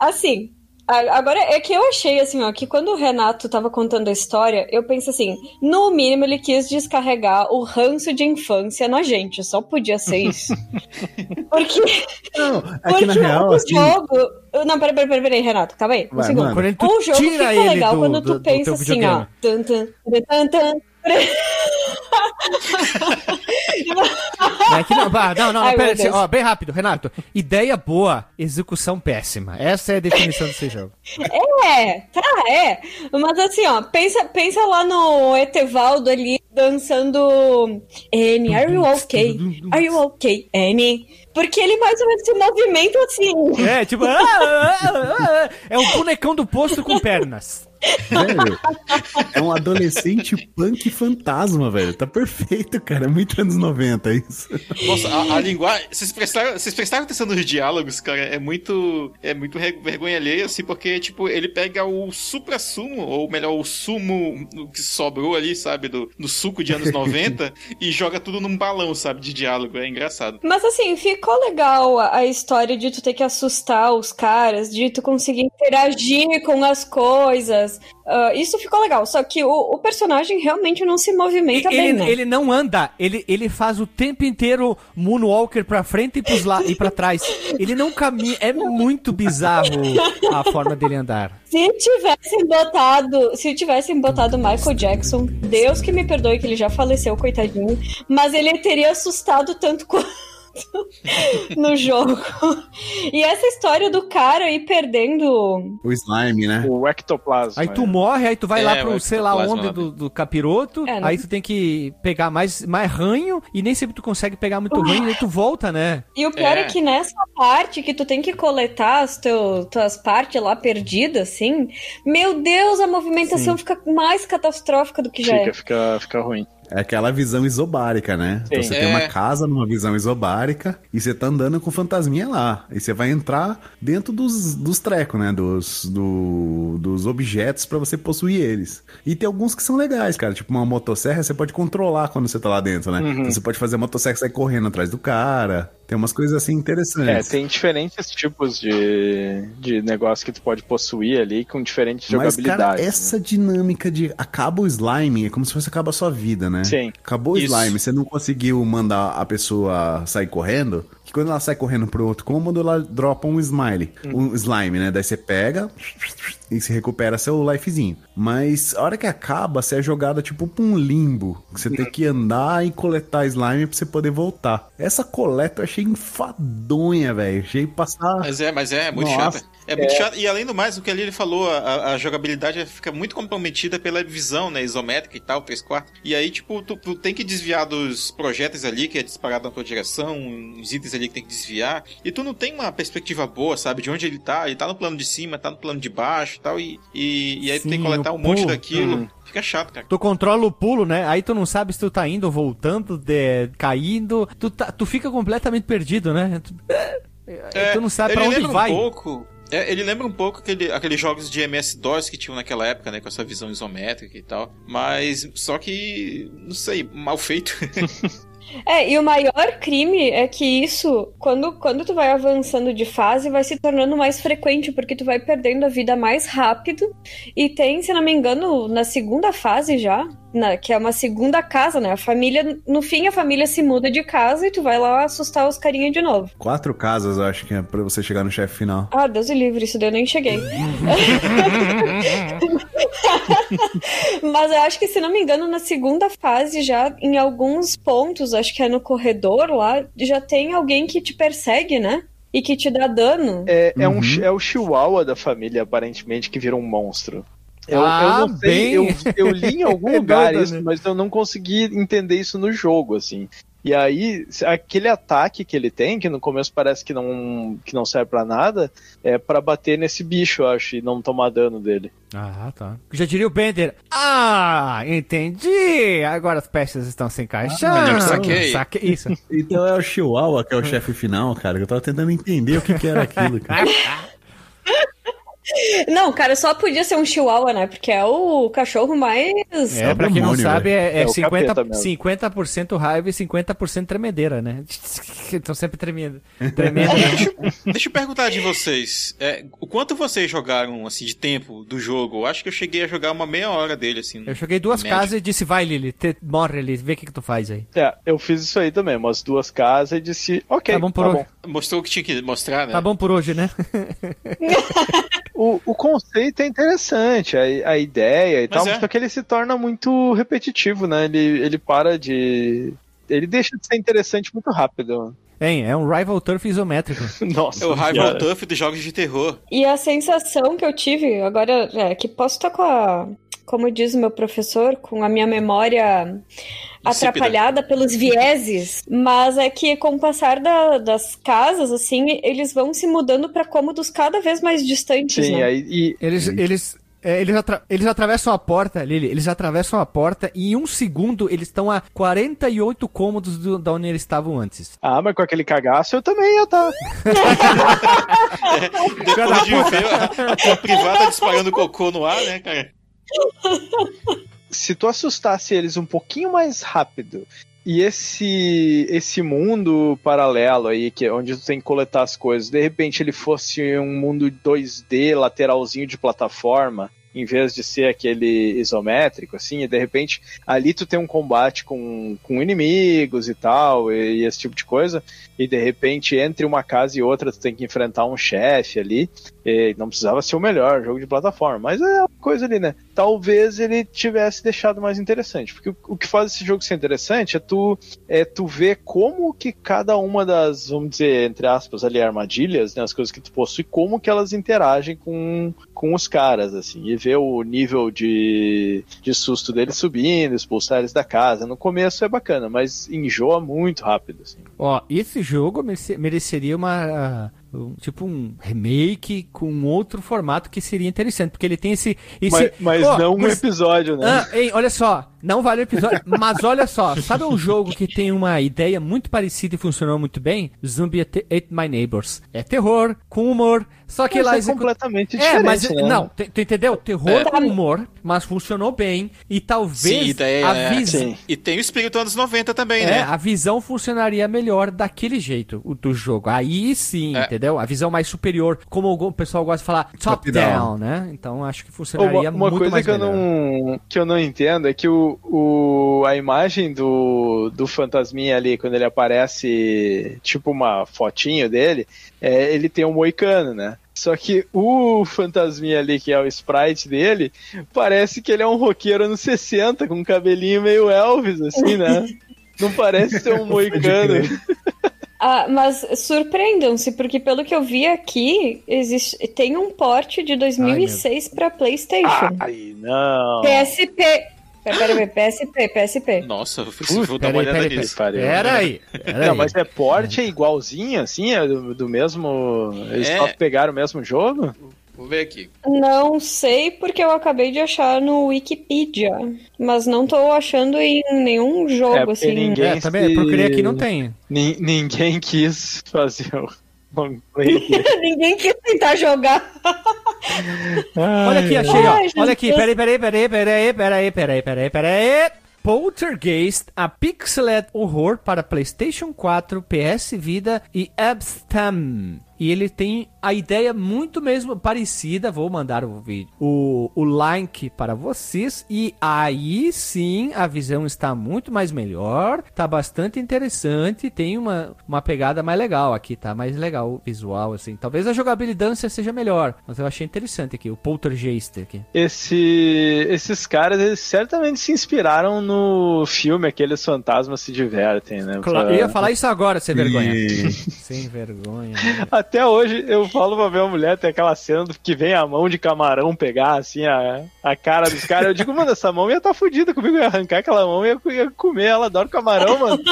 S5: Assim, agora é que eu achei assim, ó, que quando o Renato tava contando a história, eu penso assim, no mínimo ele quis descarregar o ranço de infância na gente, só podia ser isso. Porque,
S4: Não, é
S5: porque
S4: que na real,
S5: o
S4: assim.
S5: jogo. Não, peraí, peraí, peraí, peraí, Renato, calma aí. Um
S4: Vai,
S5: segundo.
S4: mano.
S1: Quando
S5: O jogo
S1: tira
S5: fica
S1: ele
S5: legal
S1: do-
S5: quando
S1: do-
S5: tu
S1: do
S5: pensa
S1: teu
S5: assim, ó. Tan, tan, tan, tan.
S1: É que não, não, não,
S5: Ai,
S1: pera,
S5: Deus.
S1: ó, bem rápido, Renato. Ideia boa, execução péssima. Essa é a definição desse jogo.
S5: É, tá, é. Mas assim, ó, pensa, pensa lá no Etevaldo ali dançando Annie, are you okay? Are you okay, Annie? Porque ele mais ou menos se movimenta assim.
S1: É, tipo, ah, ah, ah, ah, é o bonecão do posto com pernas.
S4: Velho, é um adolescente punk fantasma, velho. Tá perfeito, cara. É muito anos 90 isso.
S3: Nossa, a, a linguagem. Vocês prestaram, vocês prestaram atenção nos diálogos, cara? É muito. É muito vergonha alheia, assim, porque, tipo, ele pega o supra-sumo, ou melhor, o sumo que sobrou ali, sabe, do, no suco de anos 90, e joga tudo num balão, sabe, de diálogo. É engraçado.
S5: Mas assim, ficou legal a, a história de tu ter que assustar os caras, de tu conseguir interagir com as coisas. Ah, isso ficou legal. Só que o, o personagem realmente não se movimenta bem,
S1: Ele,
S5: né?
S1: ele não anda, ele, ele faz o tempo inteiro Moonwalker pra frente e, pros la e pra trás. Ele não caminha, é muito bizarro a forma dele andar.
S5: Se tivessem botado, se tivessem botado Michael Jackson, Deus que me perdoe que ele já faleceu, coitadinho, mas ele teria assustado tanto quanto no jogo. E essa história do cara ir perdendo
S4: O slime, né?
S2: O ectoplasma.
S1: Aí tu morre, aí tu vai
S3: É,
S1: lá pro
S3: o
S1: sei lá onde do, do capiroto,
S5: É, não-
S1: aí tu tem que pegar mais, mais ranho, e nem sempre tu consegue pegar muito ranho, e aí tu volta, né?
S5: E o pior é.
S3: É.
S5: que nessa parte que tu tem que coletar as teu, tuas partes lá perdidas, assim, meu Deus, a movimentação fica mais catastrófica do que já
S2: Fica,
S5: é.
S2: fica, fica ruim.
S4: É aquela visão isobárica, né? Então
S2: Sim.
S4: você
S3: É.
S4: tem uma casa numa visão isobárica e você tá andando com fantasminha lá. E você vai entrar dentro dos, dos trecos, né? Dos, do- dos objetos pra você possuir eles. E tem alguns que são legais, cara. Tipo uma motosserra, você pode controlar quando você tá lá dentro, né? Então você pode fazer a motosserra sair correndo atrás do cara. Tem umas coisas assim
S2: É,
S4: interessantes.
S2: tem diferentes tipos de, de negócio que tu pode possuir ali com diferentes
S4: Mas,
S2: jogabilidades.
S4: cara,
S2: né?
S4: essa dinâmica de acaba o slime é como se fosse acaba a sua vida, né?
S2: Sim.
S4: Acabou o slime, você não conseguiu mandar a pessoa sair correndo. Que quando ela sai correndo pro outro cômodo, ela dropa um smile. Um slime, né? Daí você pega e se recupera seu lifezinho. Mas a hora que acaba, você é jogada tipo pra um limbo. Você tem que andar e coletar slime pra você poder voltar. Essa coleta eu achei enfadonha, velho. Achei passar.
S3: Mas é, mas é, é muito
S4: Nossa.
S3: chata. É muito chato. E além do mais, o que ali ele falou, a, a jogabilidade fica muito comprometida pela visão, né? Isométrica e tal, 3 quartos. E aí, tipo, tu, tu tem que desviar dos projéteis ali, que é disparado na tua direção, uns itens ali que tem que desviar. E tu não tem uma perspectiva boa, sabe? De onde ele tá. Ele tá no plano de cima, tá no plano de baixo e tal. E, e, aí tu tem
S1: Sim,
S3: que coletar um monte
S1: pulo.
S3: daquilo. Fica chato, cara.
S1: Tu controla o pulo, né? Aí tu não sabe se tu tá indo, voltando, de- caindo. Tu, tá- tu fica completamente perdido, né? Tu, tu não sabe pra
S3: ele
S1: onde
S3: lembra
S1: vai.
S3: Um pouco, é, ele lembra um pouco aquele, aqueles jogos de MS-DOS que tinham naquela época, né? Com essa visão isométrica e tal. Mas, só que, não sei, mal feito.
S5: É, e o maior crime é que isso, quando, quando tu vai avançando de fase, vai se tornando mais frequente, porque tu vai perdendo a vida mais rápido. E tem, se não me engano, na segunda fase já, na- que é uma segunda casa, né? A família, no fim, a família se muda de casa e tu vai lá assustar os carinha de novo.
S4: Quatro casas, eu acho que é pra você chegar no chefe final.
S5: Ah, Deus e livre, isso daí eu nem cheguei. Mas eu acho que, se não me engano, na segunda fase, já em alguns pontos, acho que é no corredor lá, já tem alguém que te persegue, né? E que te dá dano.
S2: É, é, um,
S4: Uhum.
S2: chi- é o chihuahua da família, aparentemente, que vira um monstro. Eu,
S1: Ah,
S2: eu não sei,
S1: bem.
S2: eu, eu li em algum lugar isso, mas eu não consegui entender isso no jogo, assim. E aí, aquele ataque que ele tem, que no começo parece que não, que não serve pra nada, é pra bater nesse bicho, eu acho, e não tomar dano dele.
S1: Ah, tá. Já diria o Bender. Ah, entendi. Agora as peças estão se encaixando.
S3: Ah, eu saquei.
S1: Saquei. Isso.
S4: Então é o Chihuahua que é o chefe final, cara. Eu tava tentando entender o que, que era aquilo, cara.
S5: Não, cara, só podia ser um chihuahua, né? Porque é o cachorro mais.
S1: É, pra quem não sabe, é, é
S2: É o
S1: 50%,
S2: capeta mesmo.
S1: 50% raiva e 50% tremedeira, né? Estão sempre tremendo. Tremendo. né?
S3: Deixa eu perguntar de vocês. É, o quanto vocês jogaram, assim, de tempo do jogo? Eu acho que eu cheguei a jogar uma meia hora dele, assim.
S1: Eu joguei duas
S3: média.
S1: casas e disse, vai, Lili, te- morre ali, vê o que, que tu faz aí.
S2: É, eu fiz isso aí também, umas duas casas e disse, ok,
S1: Tá bom por hoje.
S3: Mostrou o que tinha que mostrar, né?
S1: Tá bom por hoje, né?
S2: O, o conceito é interessante, a, a ideia e
S3: Mas
S2: tal,
S3: é.
S2: só que ele se torna muito repetitivo, né? Ele, ele para de. Ele deixa de ser interessante muito rápido.
S1: Hein, é um rival turf isométrico.
S2: Nossa.
S3: É o Rival
S2: Senhora.
S3: Tuff dos jogos de terror.
S5: E a sensação que eu tive, agora, é que posso estar com a. Como diz o meu professor, com a minha memória atrapalhada pelos vieses, mas é que com o passar da- das casas, assim, eles vão se mudando para cômodos cada vez mais distantes,
S2: Sim,
S5: né?
S2: aí, e,
S1: Eles, eles, é, eles, atra- eles atravessam a porta, Lili, eles atravessam a porta e em um segundo eles estão a 48 cômodos do, da onde eles estavam antes.
S2: Ah, mas com aquele cagaço eu também ia tá.
S3: Depois de ver a, a tua privada disparando cocô no ar, né, cara?
S2: Se tu assustasse eles um pouquinho mais rápido e esse esse mundo paralelo aí, que é onde tu tem que coletar as coisas, de repente ele fosse um mundo 2D, lateralzinho de plataforma, em vez de ser aquele isométrico, assim, e de repente ali tu tem um combate com, com inimigos e tal, e, e esse tipo de coisa, e de repente entre uma casa e outra tu tem que enfrentar um chefe ali, e não precisava ser o melhor jogo de plataforma, mas é uma coisa ali, né? Talvez ele tivesse deixado mais interessante, porque o, que faz esse jogo ser interessante é tu, é tu ver como que cada uma das, vamos dizer, entre aspas, ali, armadilhas, né, as coisas que tu possui, como que elas interagem com, com os caras, assim, e ver o nível de, de susto deles subindo, expulsar eles da casa. No começo é bacana, mas enjoa muito rápido, assim.
S1: Ó, esse jogo merece- mereceria uma. Um- tipo um remake com outro formato que seria interessante, porque ele tem esse. esse
S2: Mas, mas
S1: Ó,
S2: não um
S1: mas-
S2: episódio, né?
S1: Ah, hein, olha só, não vale o episódio, mas olha só, sabe um jogo que tem uma ideia muito parecida e funcionou muito bem? Zombie Ate My Neighbors. É terror, com humor, só que
S2: Mas
S1: lá
S2: é
S1: execu-
S2: completamente
S1: É,
S2: diferente,
S1: mas
S2: né?
S1: não, tu entendeu? Terror
S3: É.
S1: com humor, mas funcionou bem e talvez
S3: Sim, ideia
S1: a
S3: é-
S1: visão.
S3: E tem o espírito anos 90 também,
S1: é,
S3: né?
S1: a visão funcionaria melhor daquele jeito, o do jogo. Aí sim,
S3: É.
S1: entendeu? A visão mais superior, como o pessoal gosta de falar, top down,
S4: Top-down.
S1: né? Então acho que
S2: Uma,
S1: funcionaria
S2: uma
S1: muito
S2: coisa
S1: mais
S2: que eu,
S1: melhor.
S2: não, que eu não entendo é que o, o, a imagem do, do fantasminha ali, quando ele aparece, tipo uma fotinho dele, é, ele tem um moicano, né? Só que o fantasminha ali, que é o sprite dele, parece que ele é um roqueiro anos 60, com um cabelinho meio Elvis, assim, né? Não parece ser um moicano.
S5: Ah, mas surpreendam-se, porque pelo que eu vi aqui, existe, tem um porte de 2006 para PlayStation.
S2: Ai, não.
S5: PSP. Pera, pera, pera, PSP, PSP.
S3: Nossa, eu preciso vou dar
S1: Peraí,
S3: uma olhada
S1: peraí,
S3: nisso.
S1: peraí.
S2: pariu.
S1: Pera aí, pera
S2: Não,
S1: aí.
S2: mas é porte é igualzinho, assim? É do, do mesmo. Eles
S3: É.
S2: só pegaram o mesmo jogo?
S3: Vou ver aqui.
S5: Não sei porque eu acabei de achar no Wikipedia, mas não tô achando em nenhum
S2: É,
S5: jogo,
S2: porque
S5: assim.
S2: ninguém-
S1: É, também, eu procurei aqui não tem.
S2: Nin- ninguém quis fazer o long play.
S5: Ninguém quis tentar jogar.
S1: Olha aqui, achei, ó. Olha aqui, peraí, peraí, peraí, peraí, peraí, peraí, peraí, peraí. Poltergeist, a pixeled horror para PlayStation 4, PS Vida e Abstam. E ele tem a ideia muito mesmo parecida. Vou mandar o vídeo, o, o link para vocês. E aí sim a visão está muito mais melhor. Tá bastante interessante. Tem uma, uma pegada mais legal aqui, tá? Mais legal o visual, assim. Talvez a jogabilidade seja melhor. Mas eu achei interessante aqui, o Poltergeist aqui.
S2: Esse, esses caras, eles certamente se inspiraram no filme Aqueles Fantasmas Se Divertem, né?
S1: Claro,
S2: Pra-
S1: eu ia falar isso agora, sem vergonha.
S4: E-
S1: Sem vergonha.
S2: Até hoje eu falo pra minha mulher, tem aquela cena que vem a mão de camarão pegar assim a, a cara dos caras. Eu digo, mano, essa mão ia estar tá fudida comigo, ia arrancar aquela mão e ia, ia, comer. Ela adora camarão, mano.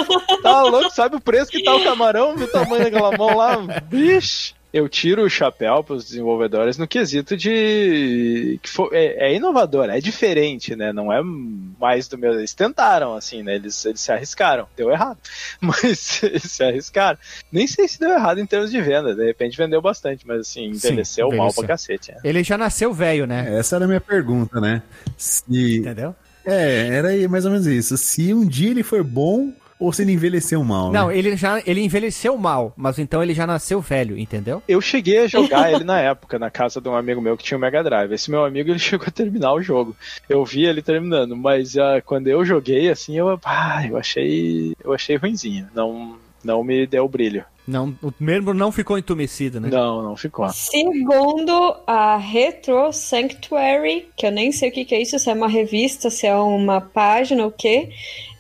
S2: Tá louco, sabe o preço que tá o camarão, o tamanho daquela mão lá? Vixe eu tiro o chapéu para os desenvolvedores no quesito de que for, é, é, inovador, é diferente, né? Não é mais do meu. Eles tentaram, assim, né? Eles, eles se arriscaram. Deu errado, mas eles se arriscaram. Nem sei se deu errado em termos de venda. De repente vendeu bastante, mas assim, envelheceu, Sim, mal pra cacete.
S1: É. Ele já nasceu velho, né?
S4: Essa era a minha pergunta, né? Se...
S1: Entendeu?
S4: É, era mais ou menos isso. Se um dia ele for bom, ou se ele envelheceu mal,
S1: Não, né? ele já ele envelheceu mal, mas então ele já nasceu velho, entendeu?
S2: Eu cheguei a jogar ele na época, na casa de um amigo meu que tinha o Mega Drive. Esse meu amigo ele chegou a terminar o jogo. Eu vi ele terminando, mas uh, quando eu joguei assim, eu, ah, eu achei, eu achei ruinzinho. Não não me deu brilho.
S1: Não, o membro não ficou entumecido, né?
S2: Não, não ficou.
S5: Segundo a Retro Sanctuary, que eu nem sei o que, que é isso, se é uma revista, se é uma página, o quê?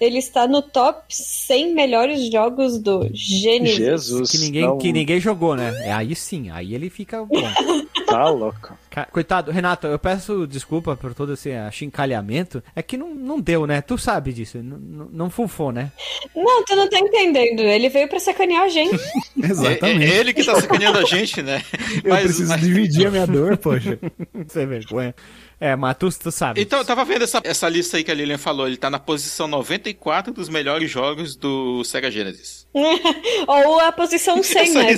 S5: Ele está no top 100 melhores jogos do Genesis.
S1: Jesus. Que ninguém, não... que ninguém jogou, né? É, aí sim, aí ele fica bom.
S2: tá louco.
S1: Coitado, Renato, eu peço desculpa por todo esse achincalhamento. É que não, não deu, né? Tu sabe disso. Não, não, não fufou, né?
S5: Não, tu não tá entendendo. Ele veio pra sacanear a gente.
S3: Exatamente. É, é, ele que tá sacaneando a gente, né?
S4: Eu mas, preciso mas... dividir a minha dor, poxa.
S1: Sem vergonha. É, mas tu, tu sabe.
S3: Então, eu tava vendo essa, essa lista aí que a Lilian falou. Ele tá na posição 94 dos melhores jogos do Sega Genesis.
S5: Ou a posição 100, né?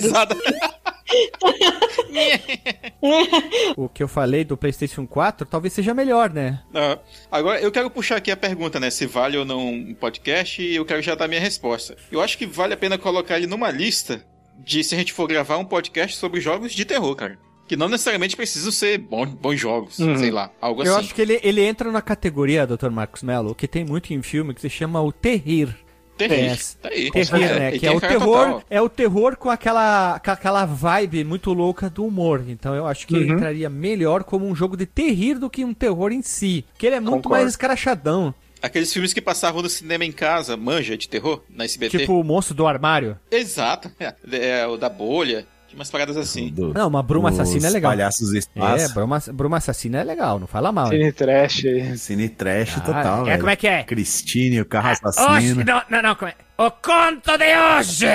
S1: o que eu falei do PlayStation 4 talvez seja melhor, né?
S3: Ah, agora, eu quero puxar aqui a pergunta, né? Se vale ou não um podcast e eu quero já dar minha resposta. Eu acho que vale a pena colocar ele numa lista de se a gente for gravar um podcast sobre jogos de terror, cara que não necessariamente precisam ser bons, bons jogos, uhum. sei lá, algo
S1: Eu
S3: assim.
S1: Eu acho que ele, ele entra na categoria, Dr. Marcos Mello, que tem muito em filme, que se chama o terrir.
S3: Terrir, tá aí.
S1: Terrir, é, né? Que é o terror, total. é o terror com aquela, com aquela vibe muito louca do humor. Então eu acho que uhum. ele entraria melhor como um jogo de terrir do que um terror em si. Que ele é muito Concordo. mais escrachadão.
S3: Aqueles filmes que passavam no cinema em casa, manja de terror, na SBT.
S1: Tipo o Monstro do Armário.
S3: Exato. É, é o da bolha. Umas paradas assim.
S1: Do, não, uma bruma assassina é legal.
S4: Palhaços
S1: espaço. É, bruma, bruma assassina é legal, não fala mal.
S2: Cine trash aí.
S4: Cine trash ah, total.
S1: É, como é que é?
S4: Cristine, o carro assassino. Oxe,
S1: não, não, não, como é? O conto de hoje!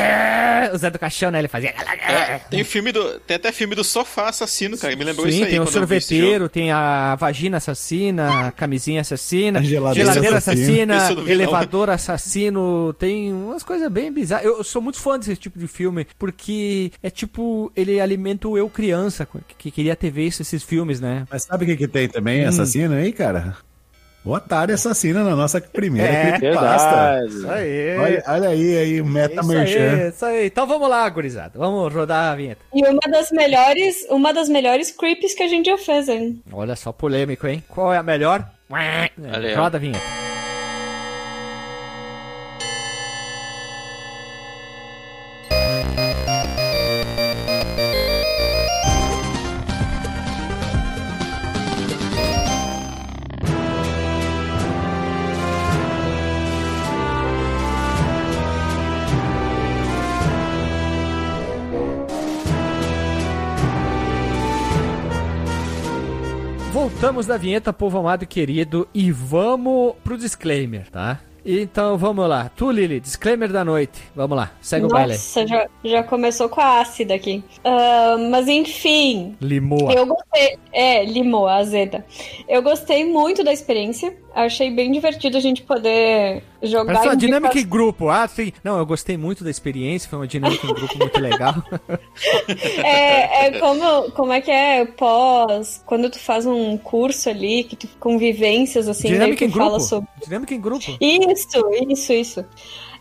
S1: O Zé do Caixão, né? Ele fazia.
S3: É, tem filme do. Tem até filme do sofá assassino, cara. Me lembrou Sim, isso aí.
S1: Tem o sorveteiro, tem a vagina assassina, a camisinha assassina, a geladeira, geladeira assassina, assassina elevador assassino. Tem umas coisas bem bizarras. Eu, eu, sou muito fã desse tipo de filme, porque é tipo, ele alimenta o eu criança, que queria ter visto esses filmes, né?
S4: Mas sabe o que, que tem também, hum. assassino aí, cara? O Atari assassina na nossa primeira
S2: é, creepypasta.
S1: Isso aí.
S4: Olha, olha, aí, aí, o Meta isso
S1: Merchan. Aí, isso aí. Então vamos lá, gurizada. Vamos rodar a vinheta.
S5: E uma das melhores, uma das melhores creeps que a gente já fez, hein?
S1: Olha só, polêmico, hein? Qual é a melhor? Roda a vinheta. Voltamos da vinheta, povo amado e querido, e vamos pro disclaimer, tá? Então vamos lá. Tu, Lili, disclaimer da noite. Vamos lá, segue
S5: Nossa,
S1: o baile.
S5: Nossa, já, já começou com a ácida aqui. Uh, mas enfim.
S1: Limoa.
S5: Eu gostei. É, limoa, azeda. Eu gostei muito da experiência. Achei bem divertido a gente poder jogar.
S1: Parece uma dinâmica em grupo. Ah, sim. Não, eu gostei muito da experiência. Foi uma dinâmica em grupo muito legal.
S5: é, é como, como é que é pós. Quando tu faz um curso ali, que tu convivências assim,
S1: dinâmica
S5: daí
S1: tu em fala
S5: grupo. sobre.
S1: Dinâmica em grupo.
S5: Isso, isso, isso.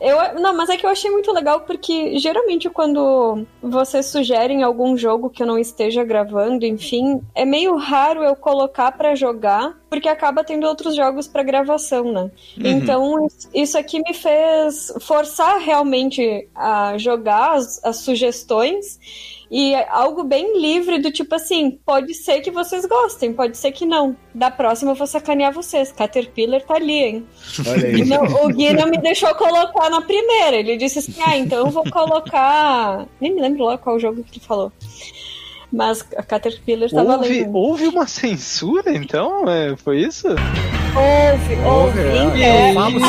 S5: Eu, não, mas é que eu achei muito legal porque geralmente quando vocês sugerem algum jogo que eu não esteja gravando, enfim, é meio raro eu colocar para jogar porque acaba tendo outros jogos para gravação, né? Uhum. Então isso aqui me fez forçar realmente a jogar as, as sugestões E é algo bem livre do tipo assim, pode ser que vocês gostem, pode ser que não. Da próxima eu vou sacanear vocês. Caterpillar tá ali, hein?
S4: Olha aí.
S5: Não, o Gui não me deixou colocar na primeira. Ele disse assim: ah, então eu vou colocar. Nem me lembro lá qual jogo que ele falou. Mas a Caterpillar tá
S2: Houve,
S5: valendo.
S2: houve uma censura, então? É, foi isso?
S5: Houve, houve.
S1: é.
S5: É,
S1: Eu falo,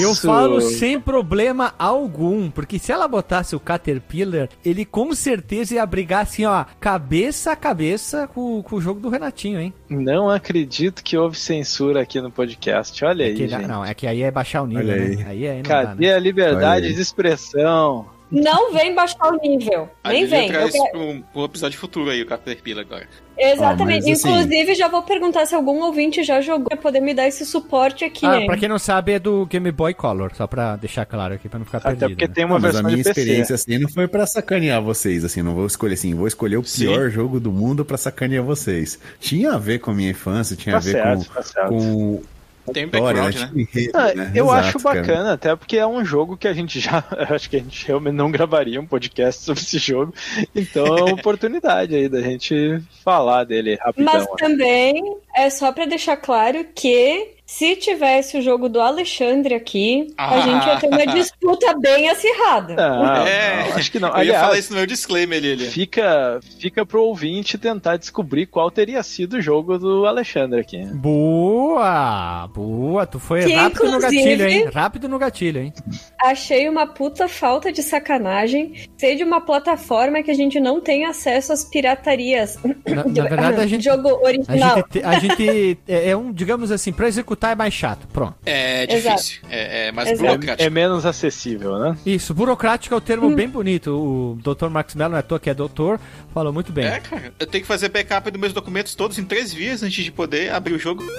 S1: eu falo sem problema algum, porque se ela botasse o Caterpillar, ele com certeza ia brigar assim, ó, cabeça a cabeça com, com o jogo do Renatinho, hein?
S2: Não acredito que houve censura aqui no podcast. Olha
S1: É
S2: aí,
S1: que,
S2: gente.
S1: não, é que aí é baixar o nível,
S4: Olha
S1: né?
S4: aí.
S1: Aí, aí não dá,
S2: Cadê
S1: né?
S2: a liberdade de expressão?
S5: Não vem baixar o nível. Nem vem. Eu quero-
S3: um, um episódio futuro aí, o Caterpillar agora.
S5: Exatamente.
S4: Ah, mas, assim-
S5: Inclusive, já vou perguntar se algum ouvinte já jogou pra poder me dar esse suporte aqui.
S1: Ah,
S5: hein?
S1: pra quem não sabe, é do Game Boy Color, só pra deixar claro aqui, pra não ficar
S2: Até
S1: perdido.
S2: porque
S1: né?
S2: tem uma
S4: Não, mas
S2: versão
S4: a minha
S2: de PC.
S4: experiência assim não foi pra sacanear vocês, assim, não vou escolher assim, vou escolher o
S3: Sim.
S4: pior jogo do mundo pra sacanear vocês. Tinha a ver com a minha infância, tinha
S2: Tá
S4: a ver
S2: certo,
S4: com,
S2: tá certo.
S4: com
S3: Tem um
S4: história,
S3: background,
S4: né?
S3: né?
S4: Enredo,
S2: Ah,
S4: né?
S2: eu
S4: Exato,
S2: acho
S4: cara.
S2: bacana, até porque é um jogo que a gente já. Acho que a gente realmente não gravaria um podcast sobre esse jogo. Então é uma oportunidade aí da gente falar dele rapidão.
S5: Mas
S2: né?
S5: também é só pra deixar claro que se tivesse o jogo do Alexandre aqui, a
S3: Ah.
S5: gente ia ter uma disputa bem acirrada.
S2: Não,
S3: é,
S2: não, acho que não.
S3: Eu ia falar isso no meu disclaimer ali. ali.
S2: Fica, fica pro ouvinte tentar descobrir qual teria sido o jogo do Alexandre aqui.
S1: Boa! Boa! Tu foi
S5: Que,
S1: rápido no gatilho, hein? Rápido no gatilho, hein?
S5: Achei uma puta falta de sacanagem ser de uma plataforma que a gente não tem acesso às piratarias.
S1: Na, na verdade, a gente.
S5: Jogo
S1: A
S5: original.
S1: gente, te- a gente é, é um, digamos assim, pra executar é mais chato. Pronto.
S3: É difícil. É, é mais
S5: Exato.
S3: burocrático.
S2: É menos acessível, né?
S1: Isso, burocrático é o termo bem bonito. O Dr. Max Mello, não é à toa que é doutor, falou muito bem.
S3: É, cara. Eu tenho que fazer backup dos meus documentos todos em três dias antes de poder abrir o jogo.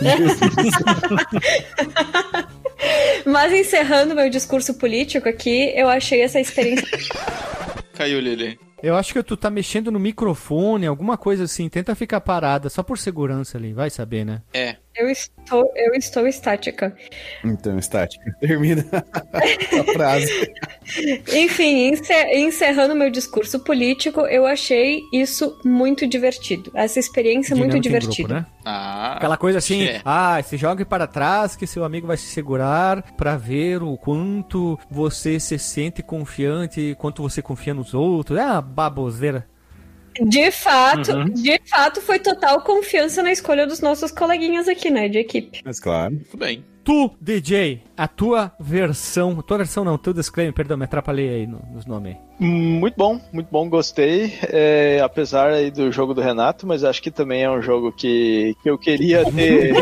S5: Mas encerrando meu discurso político aqui, eu achei essa experiência.
S3: Caiu, Lili.
S1: Eu acho que tu tá mexendo no microfone, alguma coisa assim. Tenta ficar parada, só por segurança ali, vai saber, né?
S3: É.
S5: Eu estou, eu estou estática.
S4: Então, estática. Termina a frase.
S5: Enfim, encer- encerrando meu discurso político, eu achei isso muito divertido. Essa experiência muito
S1: Dinâmica em
S5: divertida.
S1: grupo, né?
S3: Ah.
S1: Aquela coisa assim,
S3: É.
S1: ah, se jogue para trás que seu amigo vai se segurar pra ver o quanto você se sente confiante, quanto você confia nos outros. É uma baboseira.
S5: De fato,
S1: Uhum.
S5: de fato, foi total confiança na escolha dos nossos coleguinhas aqui, né, de equipe.
S4: Mas claro.
S3: Tudo bem.
S1: Tu, DJ, a tua versão, tua versão não, teu disclaimer, perdão, me atrapalhei aí no- nos nomes aí.
S2: Muito bom, muito bom, gostei. É, apesar aí do jogo do Renato, mas acho que também é um jogo que, que eu queria ter.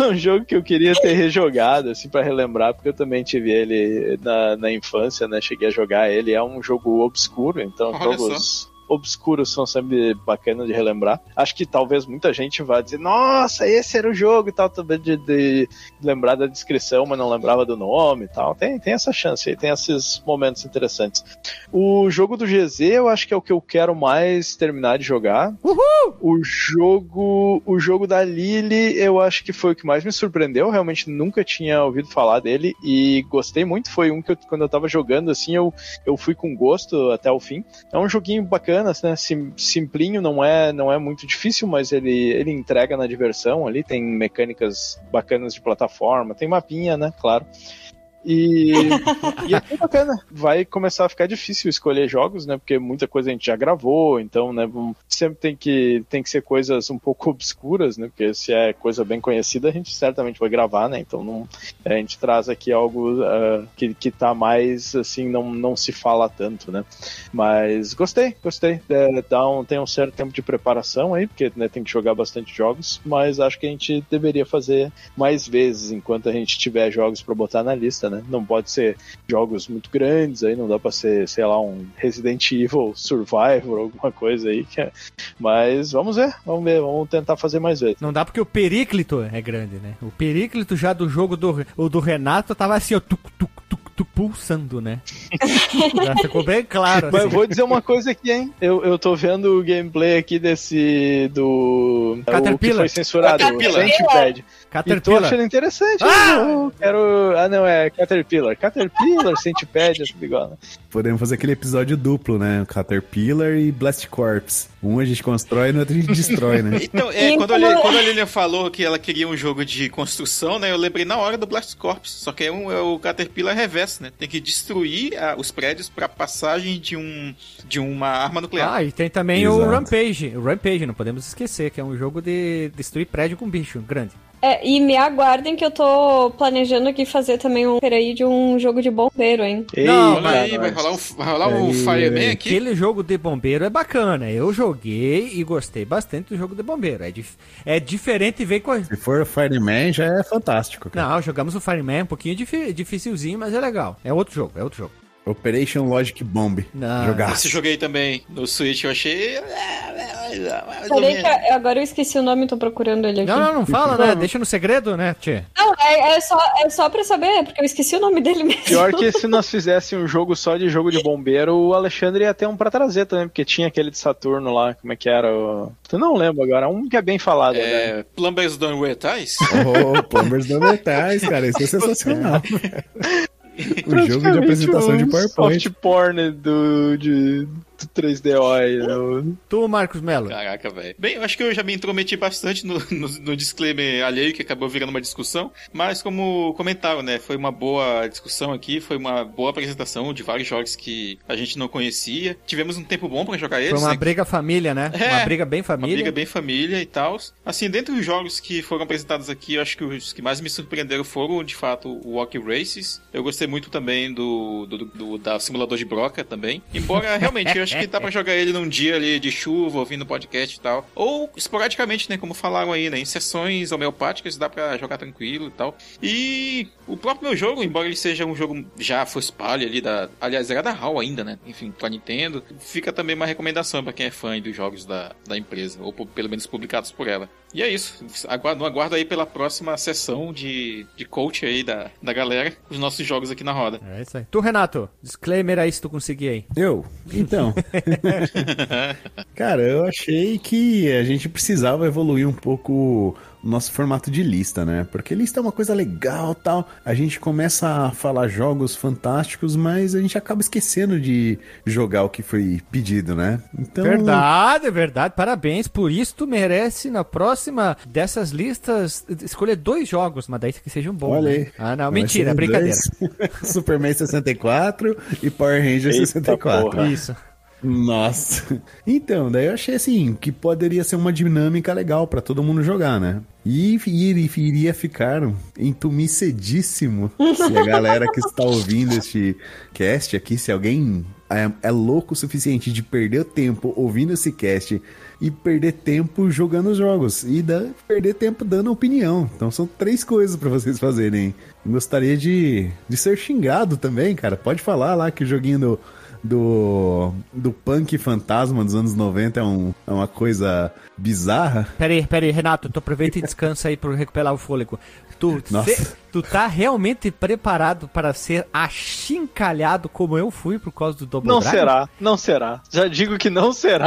S2: é um jogo que eu queria ter rejogado, assim, pra relembrar, porque eu também tive ele na, na infância, né? Cheguei a jogar ele. É um jogo obscuro, então
S3: Olha
S2: jogos obscuros são sempre bacanas de relembrar. Acho que talvez muita gente vá dizer, nossa, esse era o jogo e tal, também de, de lembrar da descrição, mas não lembrava do nome e tal. Tem, tem essa chance aí, tem esses momentos interessantes. O jogo do GZ eu acho que é o que eu quero mais terminar de jogar. O jogo, o jogo da Lily, eu acho que foi o que mais me surpreendeu. Realmente nunca tinha ouvido falar dele e gostei muito. Foi um que eu, quando eu tava jogando assim, eu, eu fui com gosto até o fim. É um joguinho bacana, né? Sim, simplinho, não é, não é muito difícil, mas ele, ele entrega na diversão ali. Tem mecânicas bacanas de plataforma, tem mapinha, né? Claro. E, e é bem bacana. Vai começar a ficar difícil escolher jogos, né? Porque muita coisa a gente já gravou, então, né? Sempre tem que, tem que ser coisas um pouco obscuras, né? Porque se é coisa bem conhecida, a gente certamente vai gravar, né? Então não, a gente traz aqui algo ah, que, que tá mais assim, não, não se fala tanto, né? Mas gostei, gostei. É, dá um, tem um certo tempo de preparação aí, porque né, tem que jogar bastante jogos, mas acho que a gente deveria fazer mais vezes enquanto a gente tiver jogos para botar na lista, né? Não pode ser jogos muito grandes, aí não dá para ser, sei lá, um Resident Evil Survivor, alguma coisa aí. Que é... Mas vamos ver, vamos ver, vamos tentar fazer mais vezes.
S1: Não dá porque o períclito é grande, né? O períclito já do jogo do, o do Renato tava assim, ó, tuc, tuc, tuc, tuc, expulsando, né? Já ficou bem claro.
S2: Mas
S1: assim.
S2: eu vou dizer uma coisa aqui, hein? Eu, eu tô vendo o gameplay aqui desse. do. O que
S1: Caterpillar.
S2: foi censurado, o
S3: Caterpillar.
S2: E tô achando interessante.
S1: Ah!
S2: Eu quero. Ah, não, é Caterpillar. Caterpillar, Centipede, é tudo igual. Né?
S4: Podemos fazer aquele episódio duplo, né? Caterpillar e Blast Corps. Um a gente constrói e no outro a gente destrói, né?
S3: Então, é, quando, a Lilian, quando a Lilian falou que ela queria um jogo de construção, né? Eu lembrei na hora do Blast Corps. Só que é, um, é o Caterpillar reverso, né? Tem que destruir ah, os prédios pra passagem de, um, de uma arma nuclear.
S1: Ah, e tem também o
S4: Exato.
S1: Rampage. O Rampage, não podemos esquecer, que é um jogo de destruir prédio com bicho grande.
S5: É, e me aguardem que eu tô planejando aqui fazer também um aí de um jogo de bombeiro, hein?
S1: Não,
S3: Olha aí, vai rolar, um, vai rolar um Fireman aqui.
S1: Aquele jogo de bombeiro é bacana. Eu joguei e gostei bastante do jogo de bombeiro. É, dif- é diferente ver com.
S4: Se for Fireman, já é fantástico. Cara.
S1: Não, jogamos o Fireman um pouquinho difi- dificilzinho, mas é legal. É outro jogo, é outro jogo.
S4: Operation Logic Bomb.
S1: Não.
S4: Jogar.
S3: Esse joguei também no Switch, eu achei.
S5: Peraí que agora eu esqueci o nome, tô procurando ele aqui.
S1: Não, não, não fala, né? Deixa no segredo, né, Tchê?
S5: Não, é, é só, é só pra saber, porque eu esqueci o nome dele mesmo.
S2: Pior que se nós fizéssemos um jogo só de jogo de bombeiro, o Alexandre ia ter um pra trazer também, porque tinha aquele de Saturno lá, como é que era? O... Eu não lembro agora, um que é bem falado, né?
S3: É, Plumbers Don't Wear Ties?
S4: Oh, Plumbers do Metais, cara. Isso é sensacional. O jogo de apresentação de PowerPoint.
S2: Soft porn do, de, 3DO aí. no-
S1: Tu, Marcos Melo.
S3: Caraca, velho. Bem, eu acho que eu já me intrometi bastante no, no, no disclaimer alheio, que acabou virando uma discussão. Mas como comentaram, né? Foi uma boa discussão aqui, foi uma boa apresentação de vários jogos que a gente não conhecia. Tivemos um tempo bom pra jogar eles.
S1: Foi uma
S3: né?
S1: briga família, né?
S3: É,
S1: uma briga bem
S3: Uma
S1: família.
S3: briga bem família e tal. Assim, dentre os jogos que foram apresentados aqui, eu acho que os que mais me surpreenderam foram, de fato, o Walk Races. Eu gostei muito também do, do, do- da simulador de broca também. Embora, realmente, eu acho que dá pra jogar ele num dia ali de chuva, ouvindo podcast e tal. Ou esporadicamente, né? Como falaram aí, né? Em sessões homeopáticas dá pra jogar tranquilo e tal. E o próprio meu jogo, embora ele seja um jogo já first party ali da... Aliás, era da HAL ainda, né? Enfim, pra Nintendo. Fica também uma recomendação pra quem é fã dos jogos da, da empresa. Ou pelo menos publicados por ela. E é isso. Aguardo, aguardo aí pela próxima sessão de, de coach aí da, da galera. Os nossos jogos aqui na roda.
S1: É isso aí. Tu, Renato, disclaimer aí se tu conseguir aí.
S4: Eu? Então. Cara, eu achei que a gente precisava evoluir um pouco nosso formato de lista, né? Porque lista é uma coisa legal tal. A gente começa a falar jogos fantásticos, mas a gente acaba esquecendo de jogar o que foi pedido, né? Então.
S1: Verdade, verdade. Parabéns. Por isso tu merece na próxima dessas listas escolher dois jogos, mas daí que sejam bons.
S4: Olha
S1: né?
S4: aí.
S1: Ah, não,
S4: Vai
S1: mentira, brincadeira.
S4: Superman 64 e Power Ranger
S2: Eita
S4: 64.
S2: porra.
S1: Isso.
S4: Nossa. Então, daí eu achei assim que poderia ser uma dinâmica legal pra todo mundo jogar, né? E ir- iria ficar entumecedíssimo se a galera que está ouvindo este cast aqui, se alguém é, é louco o suficiente de perder tempo ouvindo esse cast e perder tempo jogando os jogos e da- perder tempo dando opinião. Então são três coisas pra vocês fazerem. Gostaria de, de ser xingado também, cara. Pode falar lá que o joguinho do do, do punk fantasma dos anos 90 é, um, é uma coisa bizarra.
S1: Pera aí, pera aí, Renato, tu aproveita e descansa aí pra recuperar o fôlego. Tu, cê- tu tá realmente preparado para ser achincalhado como eu fui por causa do Double
S2: Não
S1: Dragon?
S2: será, não será. Já digo que não será.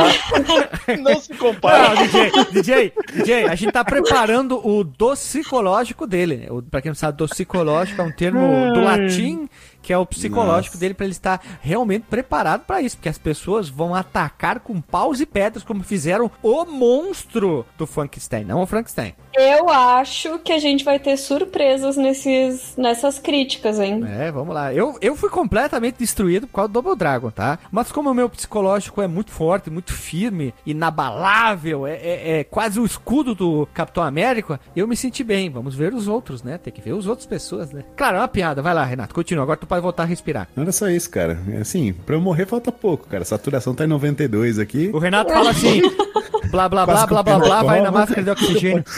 S2: não se compara.
S1: Não, DJ, DJ, DJ, a gente tá preparando o doxicológico dele. O, pra quem não sabe, doxicológico é um termo do latim que é o psicológico
S4: Nossa.
S1: dele pra ele estar realmente preparado pra isso, porque as pessoas vão atacar com paus e pedras como fizeram o monstro do Frankenstein, não o Frankenstein.
S5: Eu acho que a gente vai ter surpresas nesses, nessas críticas, hein?
S1: É, vamos lá. Eu, eu fui completamente destruído por causa do Double Dragon, tá? Mas como o meu psicológico é muito forte, muito firme, inabalável, é, é, é quase o escudo do Capitão América, eu me senti bem. Vamos ver os outros, né? Tem que ver as outras pessoas, né? Claro, é uma piada. Vai lá, Renato, continua. Agora tu pode voltar a respirar.
S4: Não era só isso, cara. É Assim, pra eu morrer falta pouco, cara. Saturação tá em 92 aqui.
S1: O Renato fala assim: blá blá blá blá blá blá, vai na máscara de oxigênio.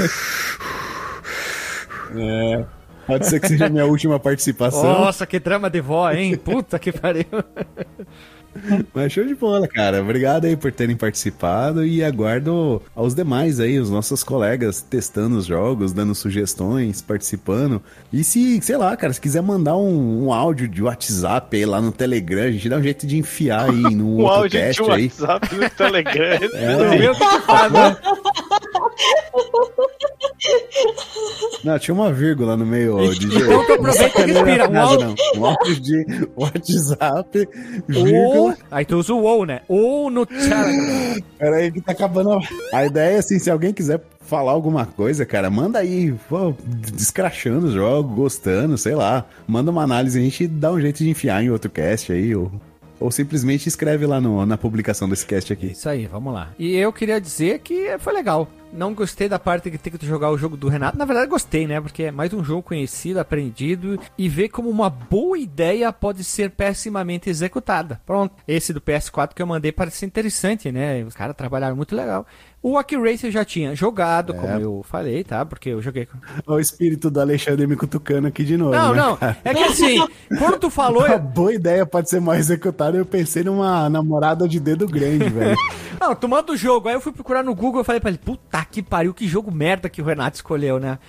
S4: É. Pode ser que seja a minha última participação.
S1: Nossa, que drama de vó, hein? Puta que pariu.
S4: Mas show de bola, cara. Obrigado aí por terem participado e aguardo aos demais aí, os nossos colegas testando os jogos, dando sugestões, participando. E se, sei lá, cara, se quiser mandar um, um áudio de WhatsApp aí lá no Telegram, a gente dá um jeito de enfiar aí no
S2: Um
S4: outro
S2: áudio
S4: cast
S2: de
S4: aí.
S2: WhatsApp no Telegram.
S4: É.
S1: Meu, o
S4: Não, tinha uma vírgula no meio, DJ.
S1: Então tu aproveita e respira. Um áudio-
S4: de WhatsApp,
S1: Ou,
S4: vírgula.
S1: aí tu usa o ou, né? Ou no Telegram.
S4: Peraí que tá acabando. a- ideia é assim, se alguém quiser falar alguma coisa, cara, manda aí, pô, descrachando os jogos, gostando, sei lá. Manda uma análise, a gente dá um jeito de enfiar em outro cast aí, ou, ou simplesmente escreve lá no, na publicação desse cast aqui.
S1: Isso aí, vamos lá. E eu queria dizer que foi legal. Não gostei da parte que tem que jogar o jogo do Renato. Na verdade, gostei, né? Porque é mais um jogo conhecido, aprendido e ver como uma boa ideia pode ser pessimamente executada. Pronto. Esse do PS4 que eu mandei parece interessante, né? Os caras trabalharam muito legal. O Wacky Race eu já tinha jogado, como eu falei, tá? Porque eu joguei com.
S4: Olha o espírito do Alexandre me cutucando aqui de novo.
S1: Não,
S4: né,
S1: não.
S4: cara?
S1: É que assim, quando tu falou.
S4: Uma boa ideia pode ser mal executada. Eu pensei numa namorada de dedo grande, velho.
S1: Não, tu manda o jogo. Aí eu fui procurar no Google e falei pra ele, puta que pariu, que jogo merda que o Renato escolheu, né?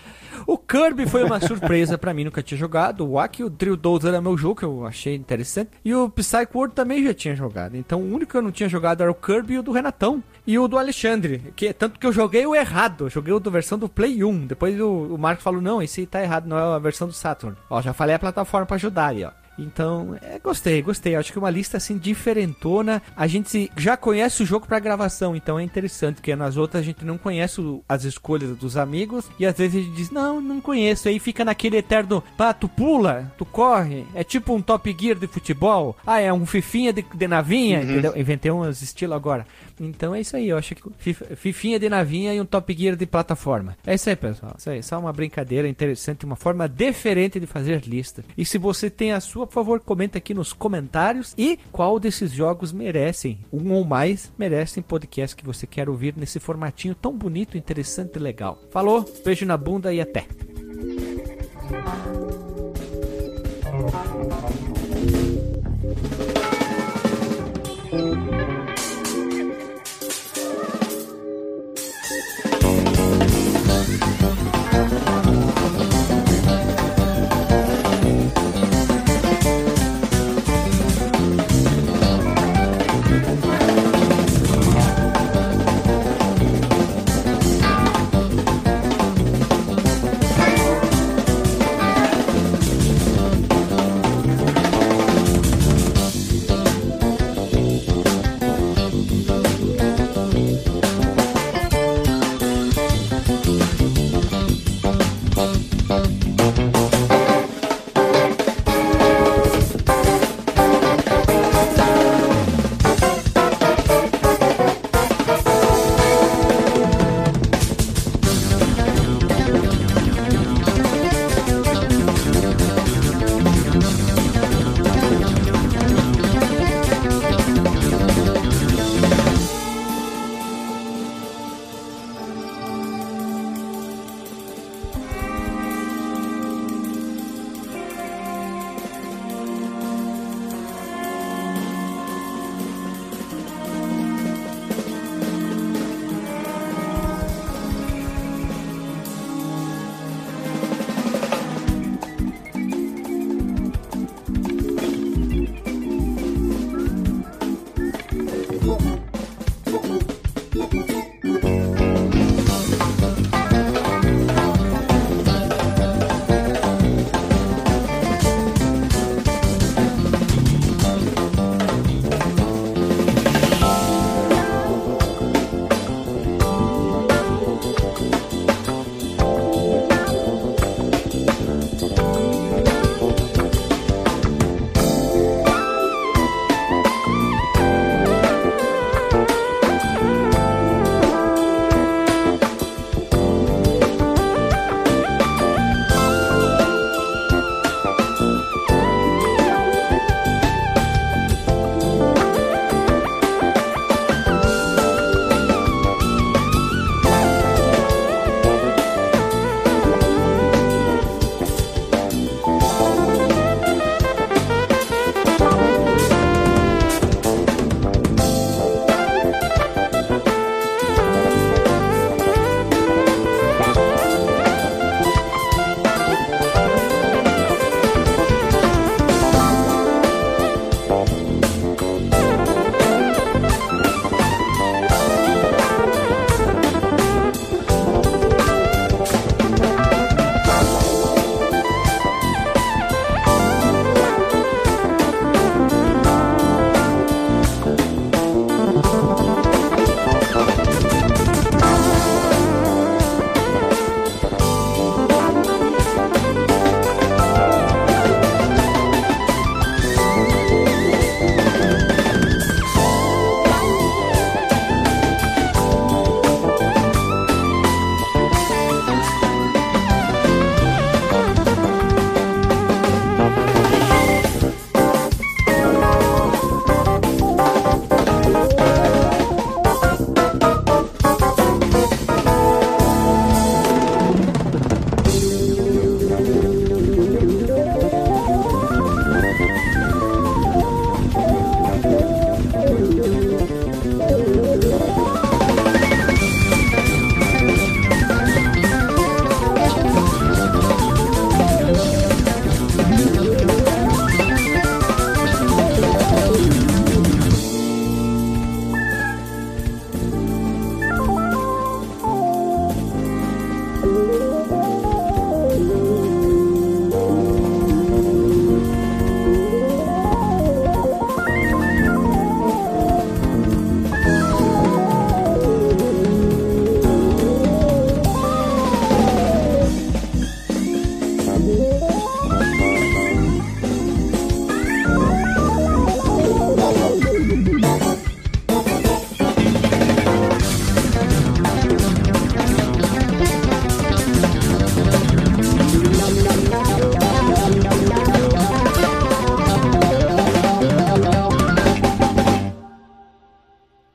S1: O Kirby foi uma surpresa pra mim, nunca tinha jogado. O Wack, o Drill 12 era meu jogo, que eu achei interessante. E o Psycho World também já tinha jogado. Então o único que eu não tinha jogado era o Kirby e o do Renatão. E o do Alexandre. Que, tanto que eu joguei o errado. Joguei o da versão do Play 1. Depois o, o Marcos falou, não, esse aí tá errado, não é a versão do Saturn. Ó, já falei a plataforma pra ajudar aí, ó. Então, é, gostei, gostei. Acho que uma lista assim diferentona. A gente já conhece o jogo pra gravação, então é interessante, porque nas outras a gente não conhece as escolhas dos amigos e às vezes a gente diz, não, não conheço. Aí fica naquele eterno, pá, tu pula, tu corre. É tipo um Top Gear de futebol. Ah, é um Fifinha de, de navinha, entendeu? Inventei uns estilos agora. Então é isso aí, eu acho que Fif- Fifinha de navinha e um Top Gear de plataforma. É isso aí, pessoal. Isso aí, só uma brincadeira interessante, uma forma diferente de fazer lista. E se você tem a sua, por favor, comenta aqui nos comentários e qual desses jogos merecem, um ou mais, merecem podcast que você quer ouvir nesse formatinho tão bonito, interessante e legal. Falou, beijo na bunda e até.